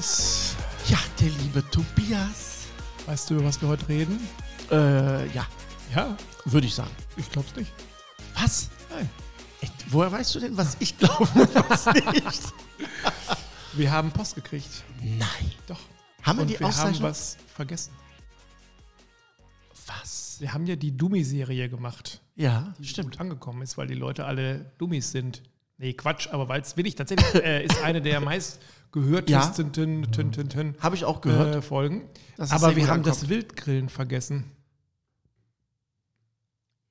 Chris. Ja, der liebe Tobias. Weißt du, über was wir heute reden? Äh, ja, Ja, würde ich sagen. ich glaub's nicht. Was? Nein. Echt? Woher weißt du denn, was ich glaube? was nicht? Wir haben Post gekriegt. Nein. Doch. Haben wir Und die wir haben Auszeichnung? was vergessen. Was? Wir haben ja die Dummy-Serie gemacht, Ja, die stimmt. gut angekommen ist, weil die Leute alle Dummies sind. Nee, Quatsch, aber weil es wirklich tatsächlich äh, ist eine der meist gehörtesten tün, tün, tün, tün, Habe ich auch gehört. äh, Folgen. Aber wir haben das ankommt. Wildgrillen vergessen.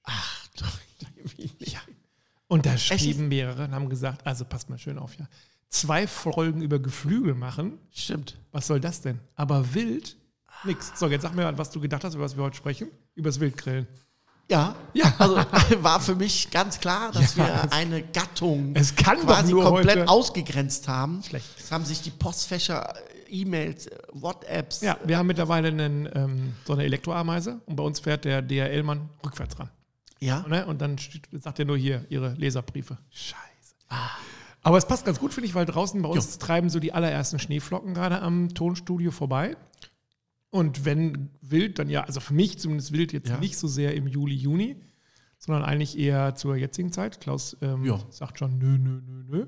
Ach, du. Ja. Und da schrieben mehrere und haben gesagt, also passt mal schön auf, ja. Zwei Folgen über Geflügel machen. Stimmt. Was soll das denn? Aber wild? Nix. So, jetzt sag mir mal, was du gedacht hast, über was wir heute sprechen. Übers Wildgrillen. Ja, Ja. also war für mich ganz klar, dass Ja, wir eine Gattung es kann quasi komplett heute- ausgegrenzt haben. Schlecht. Es haben sich die Postfächer, äh, E-Mails, äh, WhatsApps. Ja, wir haben mittlerweile einen, ähm, so eine Elektroameise und bei uns fährt der DHL-Mann rückwärts ran. ja. Ne? Und dann sagt er nur hier ihre Leserbriefe. Scheiße. Aber es passt ganz gut, finde ich, weil draußen bei uns treiben so die allerersten Schneeflocken gerade am Tonstudio vorbei. Und wenn wild, dann ja, also für mich zumindest wild jetzt Ja. nicht so sehr im Juli, Juni, sondern eigentlich eher zur jetzigen Zeit. Klaus ähm, sagt schon, nö, nö, nö, nö.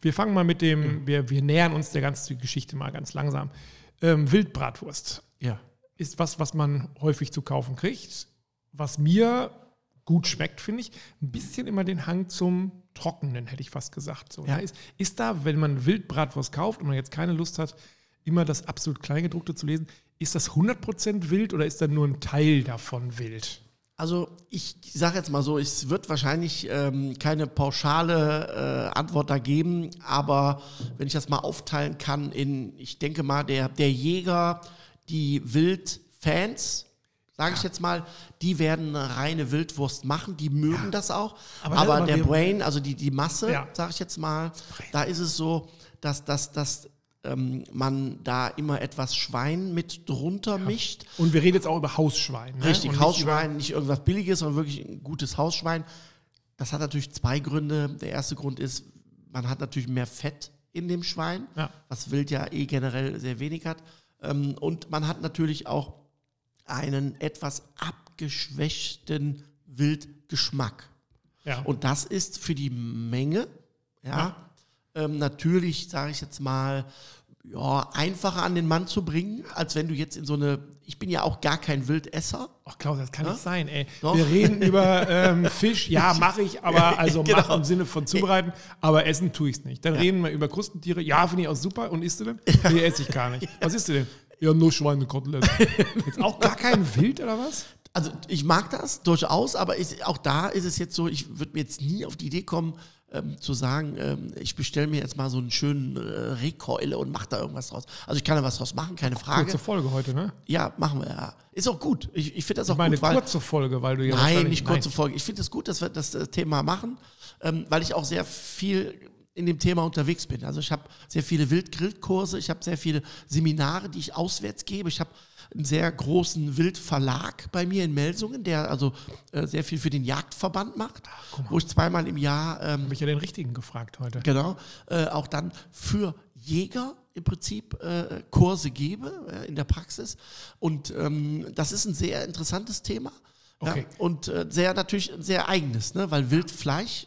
Wir fangen mal mit dem, wir, wir nähern uns der ganzen Geschichte mal ganz langsam. Ähm, Wildbratwurst ja. ist was, was man häufig zu kaufen kriegt. Was mir gut schmeckt, finde ich. Ein bisschen immer den Hang zum Trockenen, hätte ich fast gesagt. So, Ja. ist, ist da, wenn man Wildbratwurst kauft und man jetzt keine Lust hat, immer das absolut Kleingedruckte zu lesen, ist das 100% wild oder ist da nur ein Teil davon wild? Also ich sage jetzt mal so, es wird wahrscheinlich ähm, keine pauschale äh, Antwort da geben, aber wenn ich das mal aufteilen kann in, ich denke mal, der, der Jäger, die Wildfans, sage ich jetzt mal, die werden eine reine Wildwurst machen, die mögen das auch. Aber Aber, der Brain, also die, die Masse, Ja. sage ich jetzt mal, da ist es so, dass, dass, dass ähm, man da immer etwas Schwein mit drunter mischt. Und wir reden jetzt auch über Hausschwein. Ne? Richtig, nicht Hausschwein, nicht irgendwas Billiges, sondern wirklich ein gutes Hausschwein. Das hat natürlich zwei Gründe. Der erste Grund ist, man hat natürlich mehr Fett in dem Schwein, Ja. was Wild ja eh generell sehr wenig hat. Ähm, Und man hat natürlich auch einen etwas abgeschwächten Wildgeschmack. Über, ja. Und das ist für die Menge, Ja. Ähm, natürlich, sage ich jetzt mal, ja, einfacher an den Mann zu bringen, als wenn du jetzt in so eine, ich bin ja auch gar kein Wildesser. Ach Klaus, das kann Ja? nicht sein, ey. Doch. Wir reden über ähm, Fisch, ja, mache ich, aber also Genau. mach im Sinne von zubereiten, aber essen tue ich es nicht. Dann reden wir über Krustentiere, ja, finde ich auch super. Und isst du denn? Nee, esse ich gar nicht. Was isst du denn? Ja, nur Schweinekotelett. Jetzt auch gar kein Wild oder was? Also ich mag das durchaus, aber ich, auch da ist es jetzt so, ich würde mir jetzt nie auf die Idee kommen, ähm, zu sagen, ähm, ich bestelle mir jetzt mal so einen schönen äh, Rehkeule und mache da irgendwas draus. Also ich kann da was draus machen, keine Frage. Kurze Folge heute, ne? Ja, machen wir ja. Ist auch gut. Ich, ich finde das auch meine, gut, weil kurze Folge, weil du ja Nein, nicht kurze Folge. Ich finde es gut, dass wir das äh, Thema machen, ähm, weil ich auch sehr viel in dem Thema unterwegs bin. Also ich habe sehr viele Wildgrillkurse, ich habe sehr viele Seminare, die ich auswärts gebe. Ich habe einen sehr großen Wildverlag bei mir in Melsungen, der also äh, sehr viel für den Jagdverband macht, wo ich zweimal im Jahr ähm, Habe ich ja den richtigen gefragt heute. genau, äh, auch dann für Jäger im Prinzip äh, Kurse gebe äh, in der Praxis. Und ähm, das ist ein sehr interessantes Thema. Okay. Ja, und äh, sehr natürlich ein sehr eigenes, ne? weil Wildfleisch,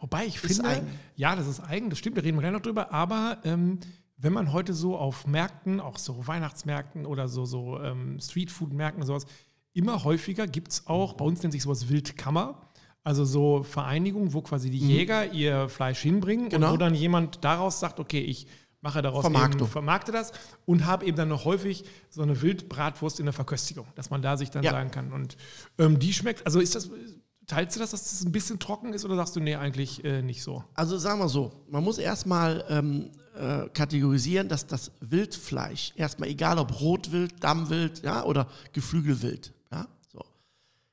Wobei ich finde, ja, das ist eigen, das stimmt, da reden wir gleich noch drüber, aber ähm, wenn man heute so auf Märkten, auch so Weihnachtsmärkten oder so, so ähm, Streetfood-Märkten sowas, immer häufiger gibt es auch, bei uns nennt sich sowas Wildkammer, also so Vereinigungen, wo quasi die Jäger ihr Fleisch hinbringen Mhm. Genau. und wo dann jemand daraus sagt, okay, ich mache daraus Vermarktung. eben, vermarkte das und habe eben dann noch häufig so eine Wildbratwurst in der Verköstigung, dass man da sich dann Ja. sagen kann. Und ähm, die schmeckt, also ist das, teilst du das, dass das ein bisschen trocken ist oder sagst du, nee, eigentlich äh, nicht so? also sagen wir so, man muss erstmal ähm, äh, kategorisieren, dass das Wildfleisch, erstmal egal ob Rotwild, Dammwild ja, oder Geflügelwild, ja, so,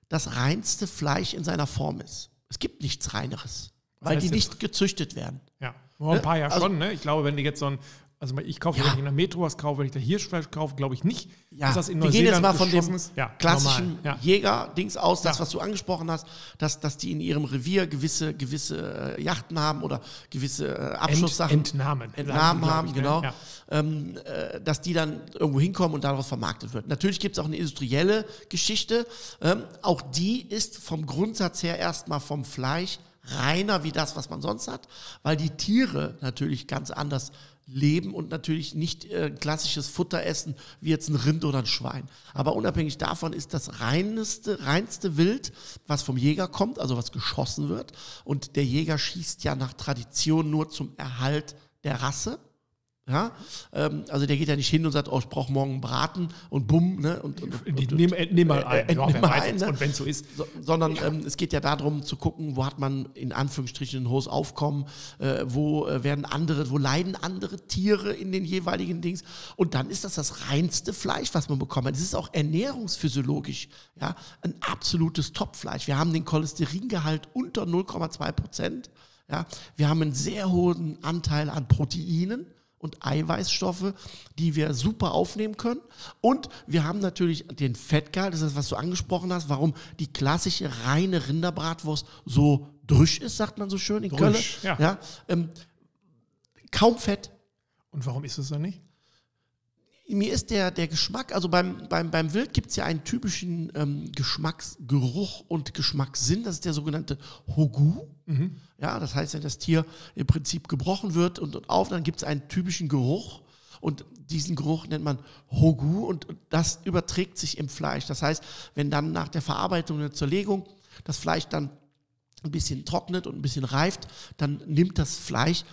das reinste Fleisch in seiner Form ist. Es gibt nichts Reineres, weil heißt die nicht gezüchtet werden. Ja, nur ein paar ja Also- schon, ne? Ich glaube, wenn du jetzt so ein Also ich kaufe, Ja. wenn ich in der Metro was kaufe, wenn ich da Hirschfleisch kaufe, glaube ich nicht, Ja, dass das in wir gehen jetzt Neuseeland mal von dem. Ja, klassischen. Ja. Jäger-Dings aus, das, was du angesprochen hast, dass, dass die in ihrem Revier gewisse, gewisse äh, Yachten haben oder gewisse äh, Ent, Abschusssachen. Entnahmen. sagen Entnahmen die, glaub haben, ich, genau, ähm, äh, dass die dann irgendwo hinkommen und daraus vermarktet wird. Natürlich gibt es auch eine industrielle Geschichte. Ähm, auch die ist vom Grundsatz her erstmal vom Fleisch reiner wie das, was man sonst hat, weil die Tiere natürlich ganz anders leben und natürlich nicht äh, klassisches Futter essen wie jetzt ein Rind oder ein Schwein. Aber unabhängig davon ist das reinste, reinste Wild, was vom Jäger kommt, also was geschossen wird. Und der Jäger schießt ja nach Tradition nur zum Erhalt der Rasse. Ja, ähm, also der geht ja nicht hin und sagt, oh, ich brauche morgen Braten und bumm, ne? Und, und, und, nimm, äh, nimm mal ein. äh, ja, nimm mal ein, ne? Und wenn es so ist, so, sondern ähm, es geht ja darum zu gucken, wo hat man in Anführungsstrichen ein hohes Aufkommen, äh, wo äh, werden andere, wo leiden andere Tiere in den jeweiligen Dings. Und dann ist das das reinste Fleisch, was man bekommt. Das ist auch ernährungsphysiologisch ja, ein absolutes Topfleisch. Wir haben den Cholesteringehalt unter 0,2 Prozent. Ja. Wir haben einen sehr hohen Anteil an Proteinen und Eiweißstoffe, die wir super aufnehmen können. Und wir haben natürlich den Fettgehalt, das ist das, was du angesprochen hast, warum die klassische reine Rinderbratwurst so drüsch ist, sagt man so schön in Köln. Drüsch, ja. ähm, kaum Fett. und warum ist es dann nicht? Mir ist der, der Geschmack, also beim, beim, beim Wild gibt es ja einen typischen ähm, Geschmacksgeruch und Geschmackssinn, das ist der sogenannte Hogu. Ja, das heißt, wenn das Tier im Prinzip gebrochen wird und, und auf, dann gibt es einen typischen Geruch und diesen Geruch nennt man Hogu und und das überträgt sich im Fleisch. Das heißt, wenn dann nach der Verarbeitung und der Zerlegung das Fleisch dann ein bisschen trocknet und ein bisschen reift, dann nimmt das Fleisch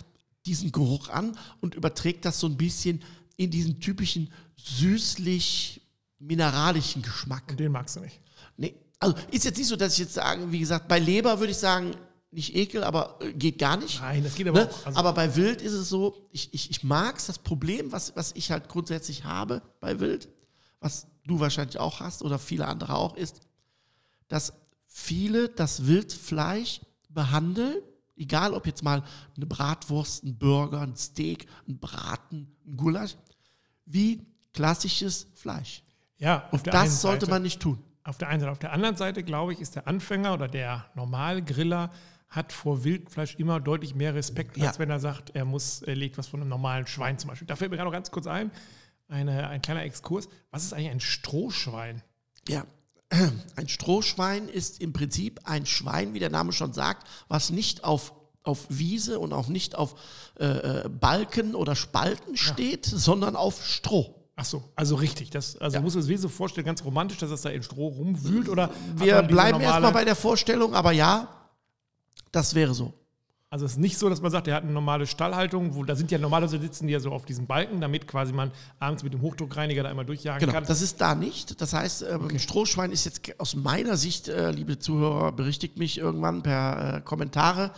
diesen Geruch an und überträgt das so ein bisschen in diesen typischen süßlich-mineralischen Geschmack. Und den magst du nicht. Nee, also ist jetzt nicht so, dass ich jetzt sage, wie gesagt, bei Leber würde ich sagen, nicht Ekel, aber äh, geht gar nicht. Nein, das geht aber Ne? auch. Also, aber bei Wild ist es so, ich, ich, ich mag es, das Problem, was, was ich halt grundsätzlich habe bei Wild, was du wahrscheinlich auch hast oder viele andere auch, ist, dass viele das Wildfleisch behandeln, egal ob jetzt mal eine Bratwurst, ein Burger, ein Steak, ein Braten, ein Gulasch, wie klassisches Fleisch. ja, auf der einen Das sollte Seite. man nicht tun. Auf der einen Seite. Auf der anderen Seite, glaube ich, ist der Anfänger oder der Normalgriller hat vor Wildfleisch immer deutlich mehr Respekt, Ja. als wenn er sagt, er muss, er legt was von einem normalen Schwein zum Beispiel. Da fällt mir gerade noch ganz kurz ein, eine, ein kleiner Exkurs. Was ist eigentlich ein Strohschwein? Ja. Ein Strohschwein ist im Prinzip ein Schwein, wie der Name schon sagt, was nicht auf, auf Wiese und auch nicht auf äh, äh, Balken oder Spalten steht, sondern auf Stroh. Ach so, also richtig. Das, also muss man sich so vorstellen, ganz romantisch, dass das da in Stroh rumwühlt oder Wir bleiben erstmal bei der Vorstellung, aber ja, das wäre so. Also es ist nicht so, dass man sagt, der hat eine normale Stallhaltung, wo da sind ja normalerweise sitzen die ja so auf diesen Balken, damit quasi man abends mit dem Hochdruckreiniger da einmal durchjagen Genau, kann. das ist da nicht. Das heißt, ähm, ein Strohschwein ist jetzt aus meiner Sicht, äh, liebe Zuhörer, berichtigt mich irgendwann per äh, Kommentare,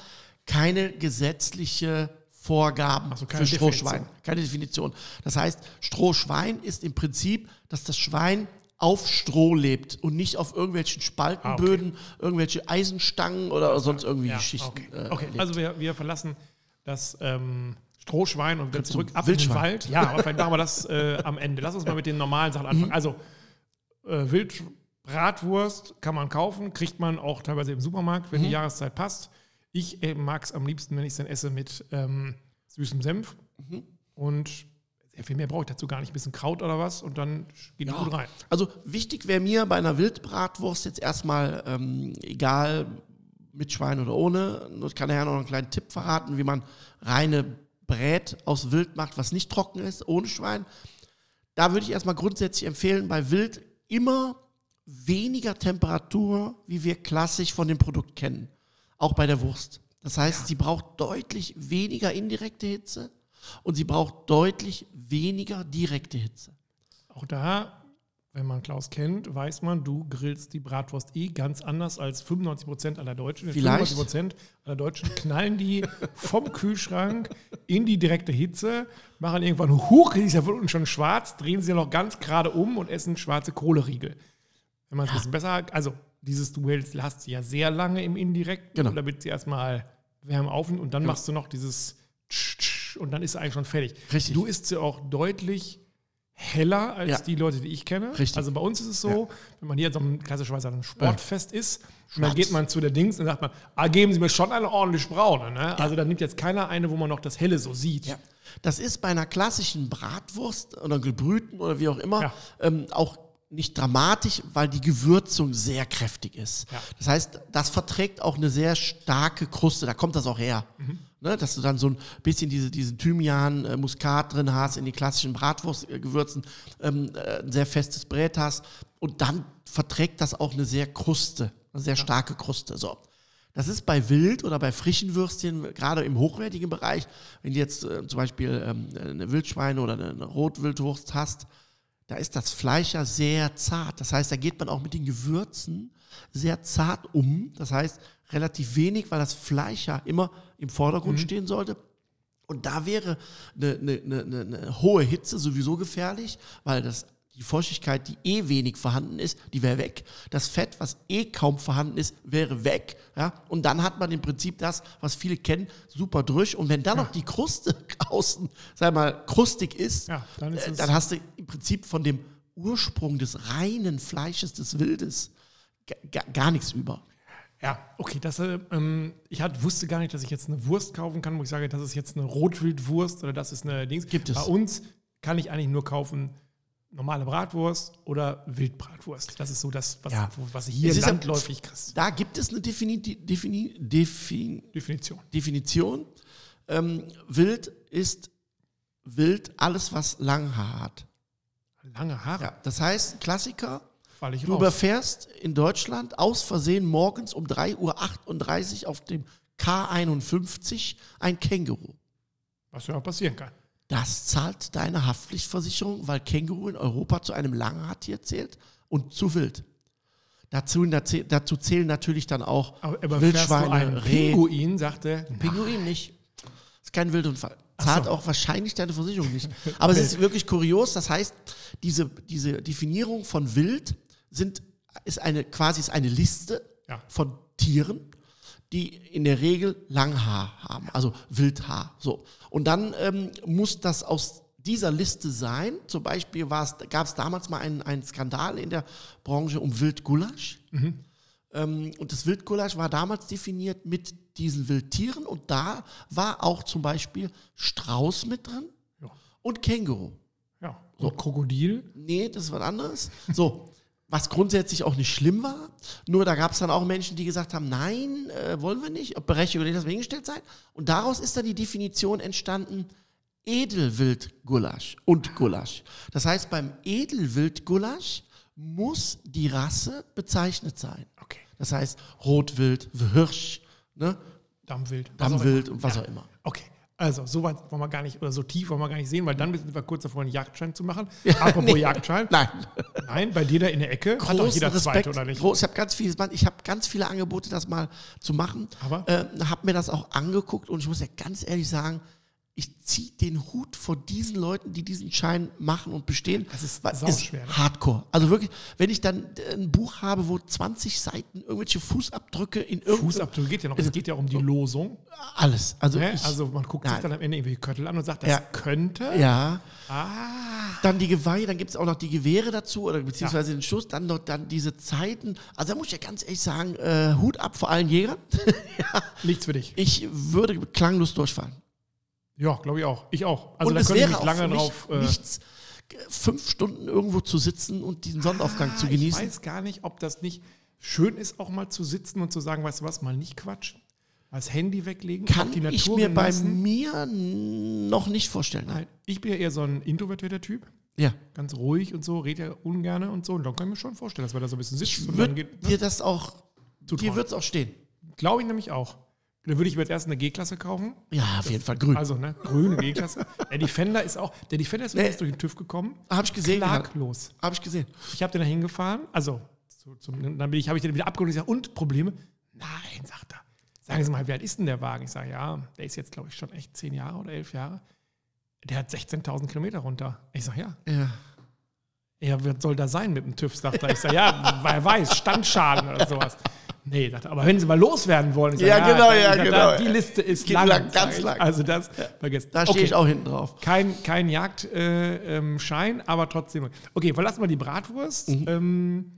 keine gesetzliche Vorgaben so, keine für Definition. Strohschwein. Keine Definition. Das heißt, Strohschwein ist im Prinzip, dass das Schwein auf Stroh lebt und nicht auf irgendwelchen Spaltenböden, irgendwelche Eisenstangen oder sonst irgendwie Ah, ja, Geschichten. okay. äh, okay. Also wir, wir verlassen das ähm, Strohschwein und zum zurück ab in den. Wald. Ja, aber vielleicht machen wir das äh, am Ende. Lass uns mal mit den normalen Sachen anfangen. Mhm. Also äh, Wildbratwurst kann man kaufen, kriegt man auch teilweise im Supermarkt, Mhm. wenn die Jahreszeit passt. Ich äh, mag es am liebsten, wenn ich es dann esse mit ähm, süßem Senf. Mhm. Und sehr viel mehr brauche ich dazu gar nicht. Ein bisschen Kraut oder was und dann geht Ja. gut rein. Also wichtig wäre mir bei einer Wildbratwurst jetzt erstmal, ähm, egal mit Schwein oder ohne, ich kann nachher noch einen kleinen Tipp verraten, wie man reine Brät aus Wild macht, was nicht trocken ist, ohne Schwein. Da würde ich erstmal grundsätzlich empfehlen, bei Wild immer weniger Temperatur, wie wir klassisch von dem Produkt kennen. Auch bei der Wurst. Das heißt, sie braucht deutlich weniger indirekte Hitze und sie braucht deutlich weniger direkte Hitze. Auch da, wenn man Klaus kennt, weiß man, du grillst die Bratwurst eh ganz anders als 95% aller Deutschen. Vielleicht. 95% aller Deutschen knallen die vom Kühlschrank in die direkte Hitze, machen irgendwann hoch, die ist ja von unten schon schwarz, drehen sie noch ganz gerade um und essen schwarze Kohleriegel. Wenn man es ein bisschen besser hat, also dieses du hältst, hast sie ja sehr lange im Indirekten, Genau. damit sie erstmal wärmen auf und dann machst du noch dieses Tsch, Tsch und dann ist er eigentlich schon fertig. Richtig. Du isst sie auch deutlich heller als Ja. die Leute, die ich kenne. Richtig. Also bei uns ist es so, wenn man hier so einem, klassischerweise an einem Sportfest ist, und dann geht man zu der Dings und sagt man, ah, geben Sie mir schon eine ordentlich braune. Ne? Also da nimmt jetzt keiner eine, wo man noch das Helle so sieht. Ja. Das ist bei einer klassischen Bratwurst oder gebrühten oder wie auch immer Ja. ähm, auch nicht dramatisch, weil die Gewürzung sehr kräftig ist. Ja. Das heißt, das verträgt auch eine sehr starke Kruste. Da kommt das auch her. Mhm. Ne, dass du dann so ein bisschen diese, diesen Thymian, äh, Muskat drin hast, in die klassischen Bratwurstgewürzen, ähm, äh, ein sehr festes Brät hast. Und dann verträgt das auch eine sehr Kruste, eine sehr starke Kruste. So. Das ist bei Wild oder bei frischen Würstchen, gerade im hochwertigen Bereich, wenn du jetzt äh, zum Beispiel ähm, eine Wildschweine oder eine Rotwildwurst hast, da ist das Fleisch ja sehr zart. Das heißt, da geht man auch mit den Gewürzen sehr zart um. Das heißt, relativ wenig, weil das Fleisch ja immer im Vordergrund stehen sollte. Und da wäre eine, eine, eine, eine hohe Hitze sowieso gefährlich, weil das, die Feuchtigkeit, die eh wenig vorhanden ist, die wäre weg. Das Fett, was eh kaum vorhanden ist, wäre weg. Ja? Und dann hat man im Prinzip das, was viele kennen, super durch. Und wenn dann noch die Kruste außen, sag mal, krustig ist, Ja, dann ist äh, dann hast du im Prinzip von dem Ursprung des reinen Fleisches des Wildes ga- ga- gar nichts über. Ja, okay, das, äh, ähm, ich hat, wusste gar nicht, dass ich jetzt eine Wurst kaufen kann, wo ich sage, das ist jetzt eine Rotwildwurst oder das ist eine Dings. Gibt es. Bei uns kann ich eigentlich nur kaufen normale Bratwurst oder Wildbratwurst. Das ist so das, was, Ja. was hier Es landläufig kriegst. Da gibt es eine Defini Defini Defin Definition. Definition. Ähm, wild ist wild alles, was Langhaar hat. Lange Haare. Ja, das heißt, Klassiker, Fall ich du raus. überfährst in Deutschland aus Versehen morgens um 3.38 Uhr auf dem K51 ein Känguru. Was ja auch passieren kann. Das zahlt deine Haftpflichtversicherung, weil Känguru in Europa zu einem Langhaartier zählt und zu wild. Dazu, dazu zählen natürlich dann auch Aber einen Wildschweine, Reh, Pinguin, sagte, Pinguin nicht. Ist kein Wildunfall. Zahlt so. auch wahrscheinlich deine Versicherung nicht. Aber es ist wirklich kurios. Das heißt, diese, diese Definierung von Wild sind, ist eine, quasi ist eine Liste Ja. von Tieren, die in der Regel Langhaar haben, also Wildhaar. So. Und dann ähm, muss das aus dieser Liste sein. Zum Beispiel gab es damals mal einen, einen Skandal in der Branche um Wildgulasch. Ähm, und das Wildgulasch war damals definiert mit diesen Wildtieren und da war auch zum Beispiel Strauß mit drin Ja. und Känguru. ja. Und Krokodil. Nee, das ist was anderes. So, was grundsätzlich auch nicht schlimm war. Nur da gab es dann auch Menschen, die gesagt haben, nein, äh, wollen wir nicht, ob Berechtigung oder nicht, das hingestellt sein. Und daraus ist dann die Definition entstanden, Edelwildgulasch und Gulasch. Das heißt, beim Edelwildgulasch muss die Rasse bezeichnet sein. Okay. Das heißt, Rotwild, Hirsch, ne? Dammwild. Dammwild und was Ja. auch immer. Okay. Also, so weit wollen wir gar nicht, oder so tief wollen wir gar nicht sehen, weil dann sind wir kurz davor, einen Jagdschein zu machen. Apropos nee. Jagdschein. Nein. Nein, bei dir da in der Ecke hat doch Großen jeder zweite, Respekt. oder nicht? Groß, ich habe ganz ich habe ganz viele Angebote, das mal zu machen. Aber? äh, habe mir das auch angeguckt und ich muss ja ganz ehrlich sagen, ich ziehe den Hut vor diesen Leuten, die diesen Schein machen und bestehen. Das ist es sauschwer, ne? Hardcore. Also wirklich, wenn ich dann äh, ein Buch habe, wo 20 Seiten irgendwelche Fußabdrücke in irgendeinem Fußabdruck geht ja noch. Es geht ja um die Losung. alles. Also, Ne? ich, Also man guckt sich Nein. dann am Ende irgendwie Köttel an und sagt, das Ja. könnte. ja. Ah. Dann die Geweihe, dann gibt es auch noch die Gewehre dazu oder beziehungsweise den Schuss, dann noch dann diese Zeiten. Also da muss ich ja ganz ehrlich sagen, äh, Hut ab vor allen Jägern. Nichts für dich. Ich würde klanglos durchfallen. Ja, glaube ich auch. Ich auch. Also und da könnte ich mich auch lange drauf. Äh, nichts, g- fünf Stunden irgendwo zu sitzen und diesen Sonnenaufgang ah, zu genießen. Ich weiß gar nicht, ob das nicht schön ist, auch mal zu sitzen und zu sagen, weißt du was, mal nicht quatschen. Das Handy weglegen, Kann die ich Natur mir bei genießen. mir n- noch nicht vorstellen. Nein. Ich bin ja eher so ein introvertierter Typ. Ja. Ganz ruhig und so, rede ja ungerne und so. Und dann kann ich mir schon vorstellen, dass wir da so ein bisschen sitzen Ich und dann geht. Ne? dir das auch, dir wird es auch stehen. Glaube ich nämlich auch. Dann würde ich mir jetzt erst eine G-Klasse kaufen. Ja, auf jeden Fall grün. Also, ne, grüne G-Klasse. Der Defender ist auch, der Defender ist übrigens durch den TÜV gekommen. Habe ich gesehen. Klaglos. Habe ich gesehen. Ich habe den da hingefahren, also zu, zum, dann bin ich, habe ich den wieder abgeholt und gesagt, und Probleme? Nein, sagt er. Sagen Sie mal, wie alt ist denn der Wagen? Ich sage, ja, der ist jetzt, glaube ich, schon echt zehn Jahre oder elf Jahre. Der hat 16.000 Kilometer runter. Ich sage, ja. Ja. Ja, was soll da sein mit dem TÜV, sagt er. Ich sage, ja, wer weiß, Standschaden oder sowas. Nee, das, aber wenn Sie mal loswerden wollen, ich Ja, genau, ja, da, genau. Die Liste ist lang, lang, ganz lang. Also das vergessen. Da stehe Okay. ich auch hinten drauf. Kein, kein Jagdschein, äh, ähm, aber trotzdem. Okay, verlassen wir die Bratwurst. Mhm. Ähm,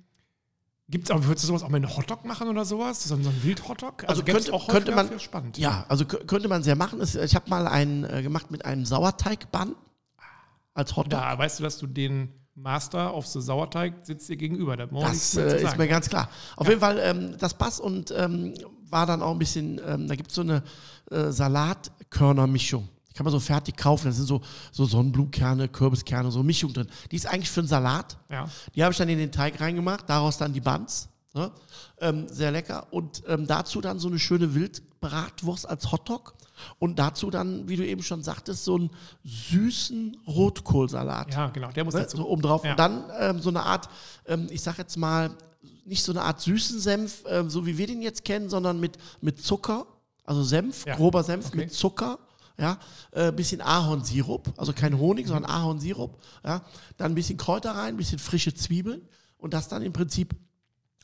Gibt es auch, würdest du sowas auch mit einem Hotdog machen oder sowas? So, ein- so ein Wild-Hotdog? Also gäb's könnte, könnte häufiger? man, spannend. ja, also kö- könnte man sehr machen. Ich habe mal einen äh, gemacht mit einem Sauerteigbann als Hotdog. Da weißt du, dass du den Master auf so Sauerteig sitzt dir gegenüber. Da Das äh, ist mir ganz klar. Auf jeden Fall, ähm, das passt und ähm, war dann auch ein bisschen, ähm, da gibt es so eine äh, Salatkörnermischung. Die kann man so fertig kaufen. Da sind so, so Sonnenblumenkerne, Kürbiskerne, so Mischung drin. Die ist eigentlich für einen Salat. Ja. Die habe ich dann in den Teig reingemacht, daraus dann die Buns. Ne? Ähm, sehr lecker. Und ähm, dazu dann so eine schöne Wildbratwurst als Hotdog. Und dazu dann, wie du eben schon sagtest, so einen süßen Rotkohlsalat. ja, genau, der muss Ne, dazu. so oben drauf. Ja. Und dann ähm, so eine Art, ähm, ich sag jetzt mal, nicht so eine Art süßen Senf, ähm, so wie wir den jetzt kennen, sondern mit, mit Zucker, also Senf, Ja. grober Senf Okay. mit Zucker. Ja, äh, bisschen Ahornsirup, also kein Honig, sondern Ahornsirup. Ja, dann ein bisschen Kräuter rein, ein bisschen frische Zwiebeln und das dann im Prinzip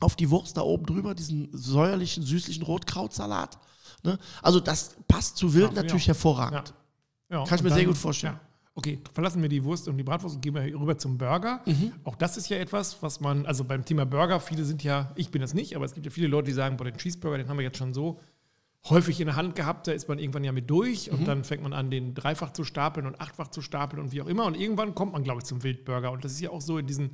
auf die Wurst da oben drüber, diesen säuerlichen, süßlichen Rotkrautsalat. Ne? Also das passt zu Wild Ja, natürlich ja. hervorragend. Ja, Kann ich mir sehr gut vorstellen. Okay, verlassen wir die Wurst und die Bratwurst und gehen wir rüber zum Burger. Mhm. Auch das ist ja etwas, was man, also beim Thema Burger, viele sind ja, ich bin das nicht, aber es gibt ja viele Leute, die sagen, boah, den Cheeseburger, den haben wir jetzt schon so häufig in der Hand gehabt, da ist man irgendwann ja mit durch Mhm. und dann fängt man an, den dreifach zu stapeln und achtfach zu stapeln und wie auch immer. Und irgendwann kommt man, glaube ich, zum Wildburger. Und das ist ja auch so in diesen,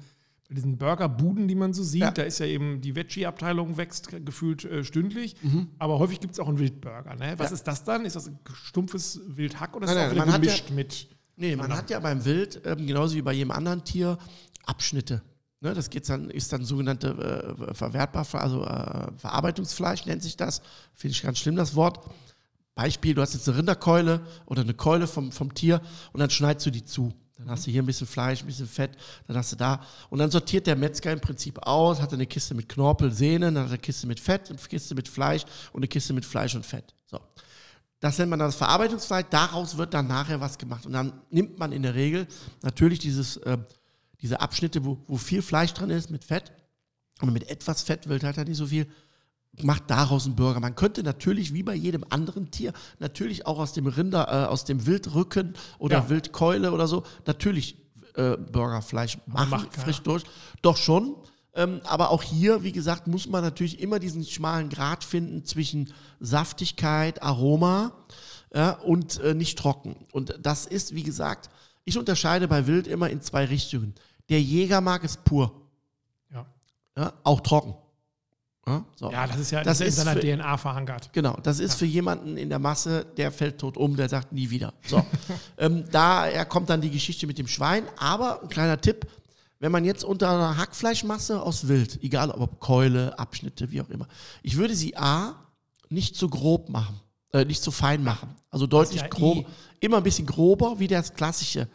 diesen Burgerbuden, die man so sieht. Ja. Da ist ja eben die Veggie-Abteilung wächst gefühlt äh, stündlich. Aber häufig gibt es auch einen Wildburger. Ne? Was Mhm. Ja. ist das dann? Ist das ein stumpfes Wildhack oder ist Nein, das auch nein, wieder man hat ja- gemischt mit? Nee, man hat ja beim Wild, ähm, genauso wie bei jedem anderen Tier, Abschnitte. Ne, das geht dann, ist dann sogenannte äh, verwertbar, also äh, Verarbeitungsfleisch nennt sich das. Finde ich ganz schlimm, das Wort. Beispiel, du hast jetzt eine Rinderkeule oder eine Keule vom, vom Tier und dann schneidest du die zu. Dann hast du hier ein bisschen Fleisch, ein bisschen Fett, dann hast du da. Und dann sortiert der Metzger im Prinzip aus, hat eine Kiste mit Knorpel, Sehnen, dann hat er eine Kiste mit Fett, eine Kiste mit Fleisch und eine Kiste mit Fleisch und Fett. So. Das nennt man das Verarbeitungsfleisch, daraus wird dann nachher was gemacht. Und dann nimmt man in der Regel natürlich dieses, äh, diese Abschnitte, wo, wo viel Fleisch drin ist, mit Fett. Und mit etwas Fett will halt nicht so viel, macht daraus einen Burger. Man könnte natürlich, wie bei jedem anderen Tier, natürlich auch aus dem Rinder, äh, aus dem Wildrücken oder Ja. Wildkeule oder so, natürlich äh, Burgerfleisch machen, macht frisch durch. Doch schon. Ähm, aber auch hier, wie gesagt, muss man natürlich immer diesen schmalen Grat finden zwischen Saftigkeit, Aroma ja, und äh, nicht trocken. Und das ist, wie gesagt, ich unterscheide bei Wild immer in zwei Richtungen. Der Jäger mag es pur, Ja. ja, auch trocken. Ja, so. ja, das ist ja Das das ist in seiner für- DNA verankert. Genau, das ist für jemanden in der Masse, der fällt tot um, der sagt nie wieder. So, ähm, daher kommt dann die Geschichte mit dem Schwein. Aber ein kleiner Tipp, wenn man jetzt unter einer Hackfleischmasse aus Wild, egal ob Keule, Abschnitte, wie auch immer, ich würde sie A, nicht zu grob machen, äh, nicht zu fein machen. Also deutlich ja grob, eh- immer ein bisschen grober wie das klassische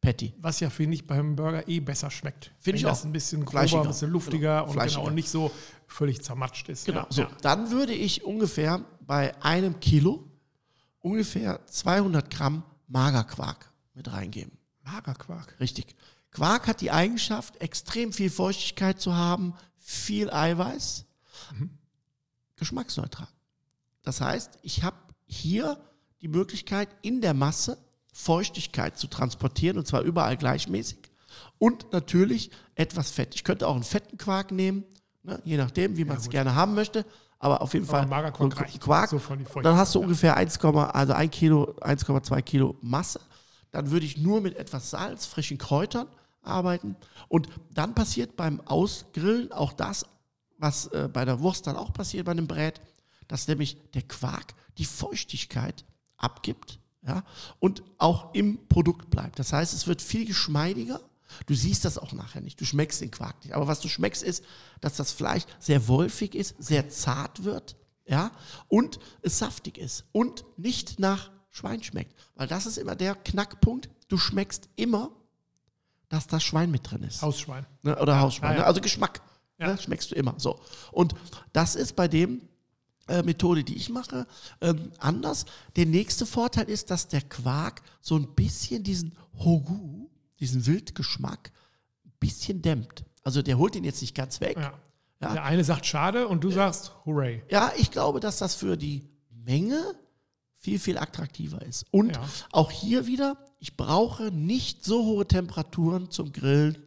Patty. Was ja, finde ich, beim Burger eh besser schmeckt. Finde ich Wenn das auch. ein bisschen grober, ein bisschen luftiger Genau, und, genau, und nicht so völlig zermatscht ist. Genau. Ja, so, dann würde ich ungefähr bei einem Kilo ungefähr 200 Gramm Magerquark mit reingeben. Magerquark. Richtig. Quark hat die Eigenschaft, extrem viel Feuchtigkeit zu haben, viel Eiweiß, geschmacksneutral. Das heißt, ich habe hier die Möglichkeit, in der Masse Feuchtigkeit zu transportieren und zwar überall gleichmäßig und natürlich etwas Fett. Ich könnte auch einen fetten Quark nehmen, ne, je nachdem, wie man es gerne haben möchte, aber auf jeden Aber Fall Magerquark reicht. Quark. So dann hast du Feuchtigkeit, ungefähr 1, also 1 Kilo, 1,2 Kilo Masse. Dann würde ich nur mit etwas Salz, frischen Kräutern arbeiten. Und dann passiert beim Ausgrillen auch das, was äh, bei der Wurst dann auch passiert bei einem Brät, dass nämlich der Quark die Feuchtigkeit abgibt ja, und auch im Produkt bleibt. Das heißt, es wird viel geschmeidiger. Du siehst das auch nachher nicht. Du schmeckst den Quark nicht. Aber was du schmeckst, ist, dass das Fleisch sehr wolfig ist, sehr zart wird, ja, und es saftig ist und nicht nach Schwein schmeckt. Weil das ist immer der Knackpunkt. Du schmeckst immer, dass das Schwein mit drin ist. Hausschwein. Ne? Oder Hausschwein. Ja, ja. Ne? Also Geschmack. Ja. Ne? Schmeckst du immer. So. Und das ist bei dem Methode, die ich mache, ähm, anders. Der nächste Vorteil ist, dass der Quark so ein bisschen diesen Hogu, diesen Wildgeschmack, ein bisschen dämmt. Also der holt ihn jetzt nicht ganz weg. Ja. Ja. Der eine sagt schade und du sagst hooray. Ja, ich glaube, dass das für die Menge viel, viel attraktiver ist. Und Ja. auch hier wieder, ich brauche nicht so hohe Temperaturen zum Grillen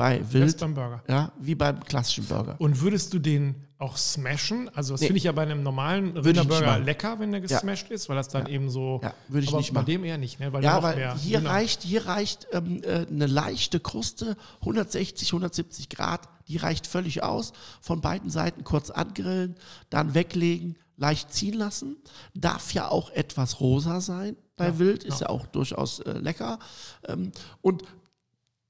bei Wild, beim Burger. ja, wie beim klassischen Burger. Und würdest du den auch smashen? Also das Nee. finde ich ja bei einem normalen Rinderburger lecker, wenn der gesmashed ist, weil das dann eben so. Ja, würde ich aber nicht bei machen. dem eher nicht, ne? Weil Ja, weil mehr hier reicht, hier reicht ähm, äh, eine leichte Kruste, 160, 170 Grad, die reicht völlig aus. Von beiden Seiten kurz angrillen, dann weglegen, leicht ziehen lassen. Darf ja auch etwas rosa sein bei Ja, Wild, ist ja. ja, auch durchaus äh, lecker. Ähm, und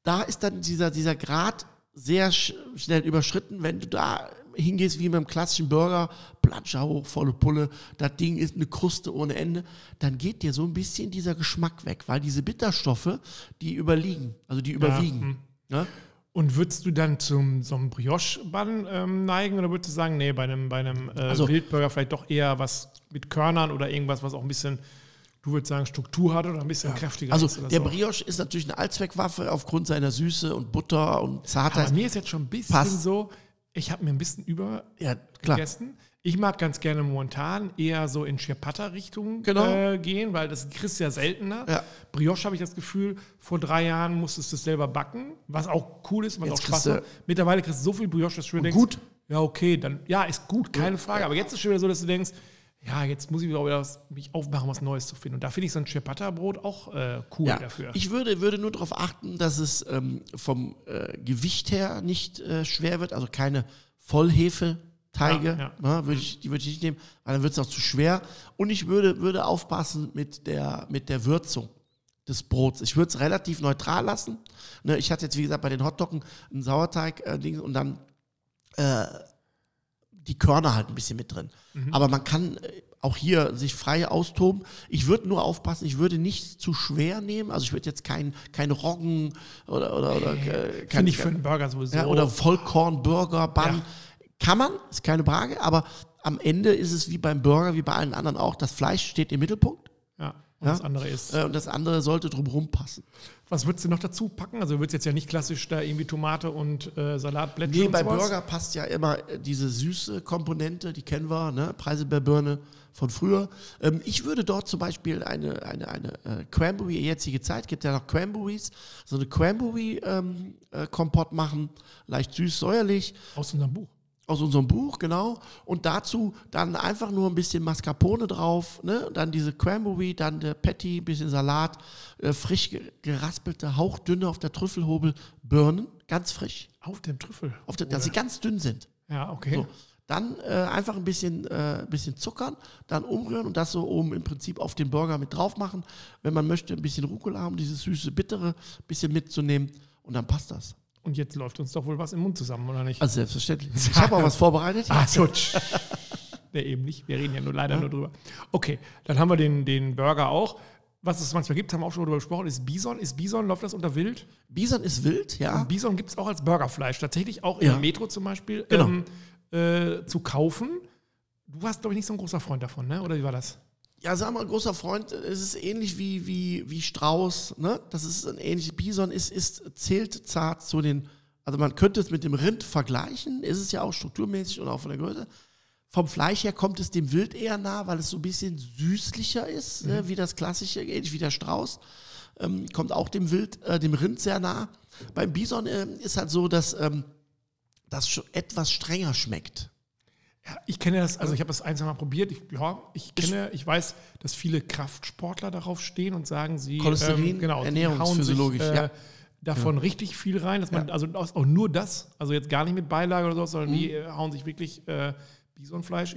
da ist dann dieser, dieser Grad sehr sch schnell überschritten, wenn du da hingehst wie beim klassischen Burger, Platscher hoch, volle Pulle, das Ding ist eine Kruste ohne Ende, dann geht dir so ein bisschen dieser Geschmack weg, weil diese Bitterstoffe, die überliegen, also die überwiegen. hm. Ne? Und würdest du dann zum so einem Brioche-Bann ähm, neigen oder würdest du sagen, nee, bei einem, bei einem äh, Also- Wildburger vielleicht doch eher was mit Körnern oder irgendwas, was auch ein bisschen, du würdest sagen, Struktur hat oder ein bisschen kräftiger Also ist? Oder der? Brioche ist natürlich eine Allzweckwaffe aufgrund seiner Süße und Butter und Aber Zartheit. mir ist jetzt schon ein bisschen Passt. so, ich habe mir ein bisschen über Ja, gegessen. Ich mag ganz gerne momentan eher so in Ciabatta-Richtung Genau. äh, gehen, weil das kriegst du ja seltener. Ja. Brioche habe ich das Gefühl, vor drei Jahren musstest du es selber backen, was auch cool ist, was Jetzt auch Spaß macht. Mittlerweile kriegst du so viel Brioche, dass du denkst, gut. ja okay, dann ja, ist gut, keine Frage. Aber jetzt ist schon wieder so, dass du denkst, ja, jetzt muss ich wieder was, mich aufmachen, was Neues zu finden. Und da finde ich so ein Ciabatta-Brot auch äh, cool Ja, dafür. ich würde, würde nur darauf achten, dass es ähm, vom äh, Gewicht her nicht äh, schwer wird, also keine Vollhefeteige, Ja, ne, würde ich, die würde ich nicht nehmen, weil dann wird es auch zu schwer. Und ich würde, würde aufpassen mit der, mit der Würzung des Brots. Ich würde es relativ neutral lassen. Ne, ich hatte jetzt, wie gesagt, bei den Hotdoggen einen Sauerteig äh, und dann äh, die Körner halt ein bisschen mit drin. Aber man kann äh, auch hier sich frei austoben. Ich würde nur aufpassen, ich würde nicht zu schwer nehmen. Also ich würde jetzt kein, kein Roggen oder, oder, oder äh, kein, Finde ich für einen Burger sowieso. ja, oder Vollkorn-Burger, Bun. Ja. Kann man, ist keine Frage, aber am Ende ist es wie beim Burger, wie bei allen anderen auch, das Fleisch steht im Mittelpunkt ja. Und Ja. das andere ist. äh, und das andere sollte drumherum passen. Was würdest du noch dazu packen? Also du würdest jetzt ja nicht klassisch da irgendwie Tomate und äh, Salatblätter Nee, bei? Burger passt ja immer äh, diese süße Komponente, die kennen wir, ne? Preiselbeerbirne von früher. Ähm, ich würde dort zum Beispiel eine, eine, eine äh, Cranberry, jetzige Zeit, gibt ja noch Cranberries, so eine Cranberry-Kompott machen, leicht süß-säuerlich, Aus unserem Buch. Aus unserem Buch, genau. Und dazu dann einfach nur ein bisschen Mascarpone drauf, ne? Dann diese Cranberry, dann der Patty, ein bisschen Salat, äh, frisch ge- geraspelte, hauchdünne auf der Trüffelhobel Birnen, ganz frisch, Auf dem Trüffel. auf der, dass sie ganz dünn sind. Ja, okay. So. Dann äh, einfach ein bisschen, äh, bisschen zuckern, dann umrühren und das so oben im Prinzip auf den Burger mit drauf machen. Wenn man möchte, ein bisschen Rucola haben, dieses süße, bittere, bisschen mitzunehmen und dann passt das. Und jetzt läuft uns doch wohl was im Mund zusammen, oder nicht? Also selbstverständlich. Ich habe auch was vorbereitet. Ah, so. nee, eben nicht. Wir reden ja nur leider nur drüber. Okay, dann haben wir den, den Burger auch. Was es manchmal gibt, haben wir auch schon darüber gesprochen, ist Bison. Ist Bison, läuft das unter Wild? Bison ist wild, ja. Und Bison gibt es auch als Burgerfleisch. Tatsächlich auch Ja. der Metro zum Beispiel Genau. ähm, äh, zu kaufen. Du warst, glaube ich, nicht so ein großer Freund davon, ne? oder wie war das? Ja, sag mal, großer Freund, es ist ähnlich wie, wie, wie Strauß, ne? Das ist ein ähnliches. Bison ist, ist, zählt zart zu den, also man könnte es mit dem Rind vergleichen, ist es ja auch strukturmäßig und auch von der Größe. Vom Fleisch her kommt es dem Wild eher nah, weil es so ein bisschen süßlicher ist, ne? wie das klassische, ähnlich wie der Strauß. Ähm, kommt auch dem Wild, äh, dem Rind sehr nah. Beim Bison äh, ist halt so, dass ähm, das schon etwas strenger schmeckt. Ja, ich kenne das, also ich habe das ein, zwei Mal probiert. Ich, ja, ich kenne, ich weiß, dass viele Kraftsportler darauf stehen und sagen, sie Cholesterin, ähm, genau, ernährungsphysiologisch, hauen sich, äh, ja. davon richtig viel rein, dass man, also aus- auch nur das, also jetzt gar nicht mit Beilage oder so, sondern die Mhm. äh, hauen sich wirklich äh, Bisonfleisch.